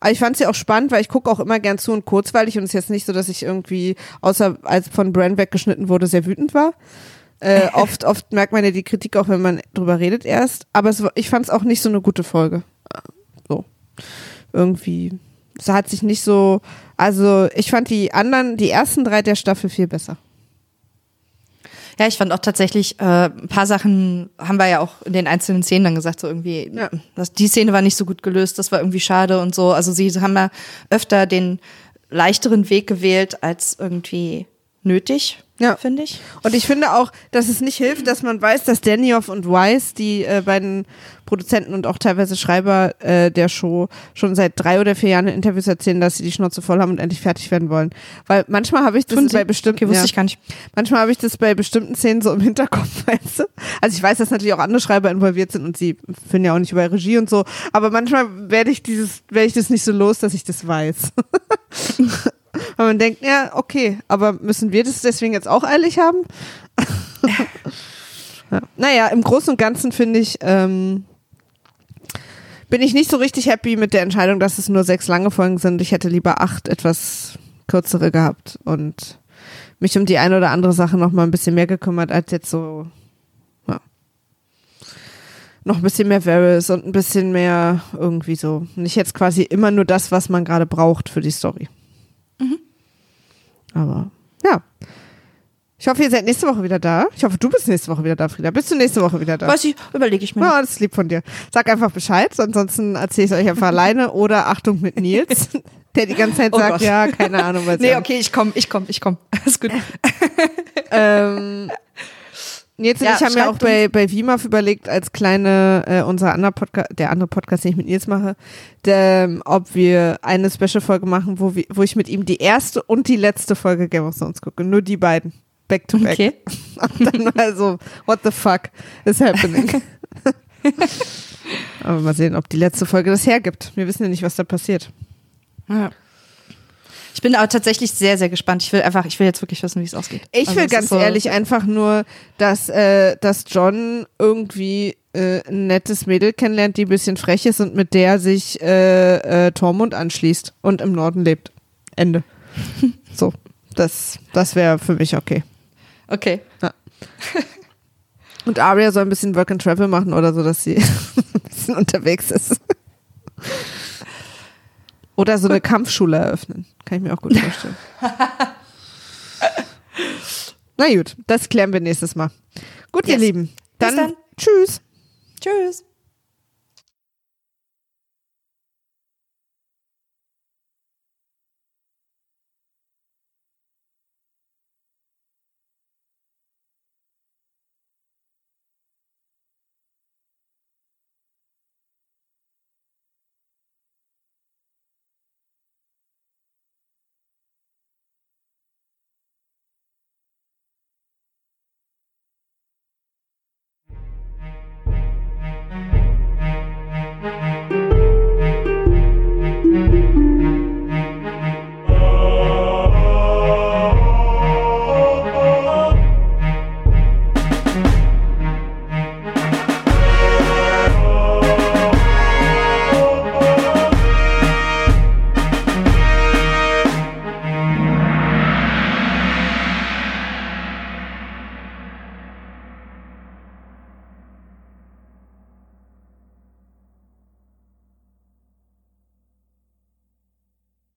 Aber ich fand sie auch spannend, weil ich gucke auch immer gern zu und kurzweilig und es ist jetzt nicht so, dass ich irgendwie, außer als von Brand weggeschnitten wurde, sehr wütend war. Äh, oft, oft merkt man ja die Kritik auch, wenn man drüber redet erst. Aber es, ich fand es auch nicht so eine gute Folge. So. Irgendwie. Es hat sich nicht so, also ich fand die anderen, die ersten drei der Staffel viel besser. Ja, ich fand auch tatsächlich, äh, ein paar Sachen haben wir ja auch in den einzelnen Szenen dann gesagt, so irgendwie, Ja. das, die Szene war nicht so gut gelöst, das war irgendwie schade und so. Also sie haben ja öfter den leichteren Weg gewählt als irgendwie nötig, Ja. finde ich. Und ich finde auch, dass es nicht hilft, dass man weiß, dass Danioff und Weiss, die äh, beiden Produzenten und auch teilweise Schreiber äh, der Show, schon seit drei oder vier Jahren in Interviews erzählen, dass sie die Schnauze voll haben und endlich fertig werden wollen. Weil manchmal habe ich das Tun sie? bei bestimmten, Okay, wusste ja, ich gar nicht. manchmal habe ich das bei bestimmten Szenen so im Hinterkopf, weißt du? Also ich weiß, dass natürlich auch andere Schreiber involviert sind und sie finden ja auch nicht über Regie und so, aber manchmal werde ich dieses, werde ich das nicht so los, dass ich das weiß. Weil man denkt, ja, okay, aber müssen wir das deswegen jetzt auch eilig haben? ja. Naja, im Großen und Ganzen finde ich, ähm, bin ich nicht so richtig happy mit der Entscheidung, dass es nur sechs lange Folgen sind. Ich hätte lieber acht etwas kürzere gehabt und mich um die eine oder andere Sache noch mal ein bisschen mehr gekümmert, als jetzt so, ja. Noch ein bisschen mehr Varys und ein bisschen mehr irgendwie so. Nicht jetzt quasi immer nur das, was man gerade braucht für die Story. Aber ja. Ich hoffe, ihr seid nächste Woche wieder da. Ich hoffe, du bist nächste Woche wieder da, Frieda. Bist du nächste Woche wieder da? Weiß ich, überlege ich mir. Ja, das ist lieb von dir. Sag einfach Bescheid, ansonsten erzähle ich es euch einfach alleine oder Achtung mit Nils, der die ganze Zeit Oh sagt, Gott. ja, keine Ahnung, was Nee, okay, ich komm, ich komm, ich komm. Alles gut. Ähm, Nils und Ja, ich haben ja auch bei, bei WIMAF überlegt, als kleine, äh, unser anderer Podcast, der andere Podcast, den ich mit Nils mache, der, ob wir eine Special-Folge machen, wo, wir, wo ich mit ihm die erste und die letzte Folge Game of Thrones gucke. Nur die beiden. Back to back. Okay. Und dann mal so, what the fuck is happening? Aber mal sehen, ob die letzte Folge das hergibt. Wir wissen ja nicht, was da passiert. Ja. Ich bin aber tatsächlich sehr, sehr gespannt. Ich will einfach, ich will jetzt wirklich wissen, wie es ausgeht. Ich Also will ganz so- ehrlich einfach nur, dass, äh, dass John irgendwie äh, ein nettes Mädel kennenlernt, die ein bisschen frech ist und mit der sich äh, äh, Tormund anschließt und im Norden lebt. Ende. so, das, das wäre für mich okay. Okay. Und Arya soll ein bisschen Work and Travel machen oder so, dass sie ein bisschen unterwegs ist. Oder so eine Kampfschule eröffnen. Kann ich mir auch gut vorstellen. Na gut, das klären wir nächstes Mal. Gut, ihr Yes. Lieben. Bis Dann, dann. tschüss. Tschüss.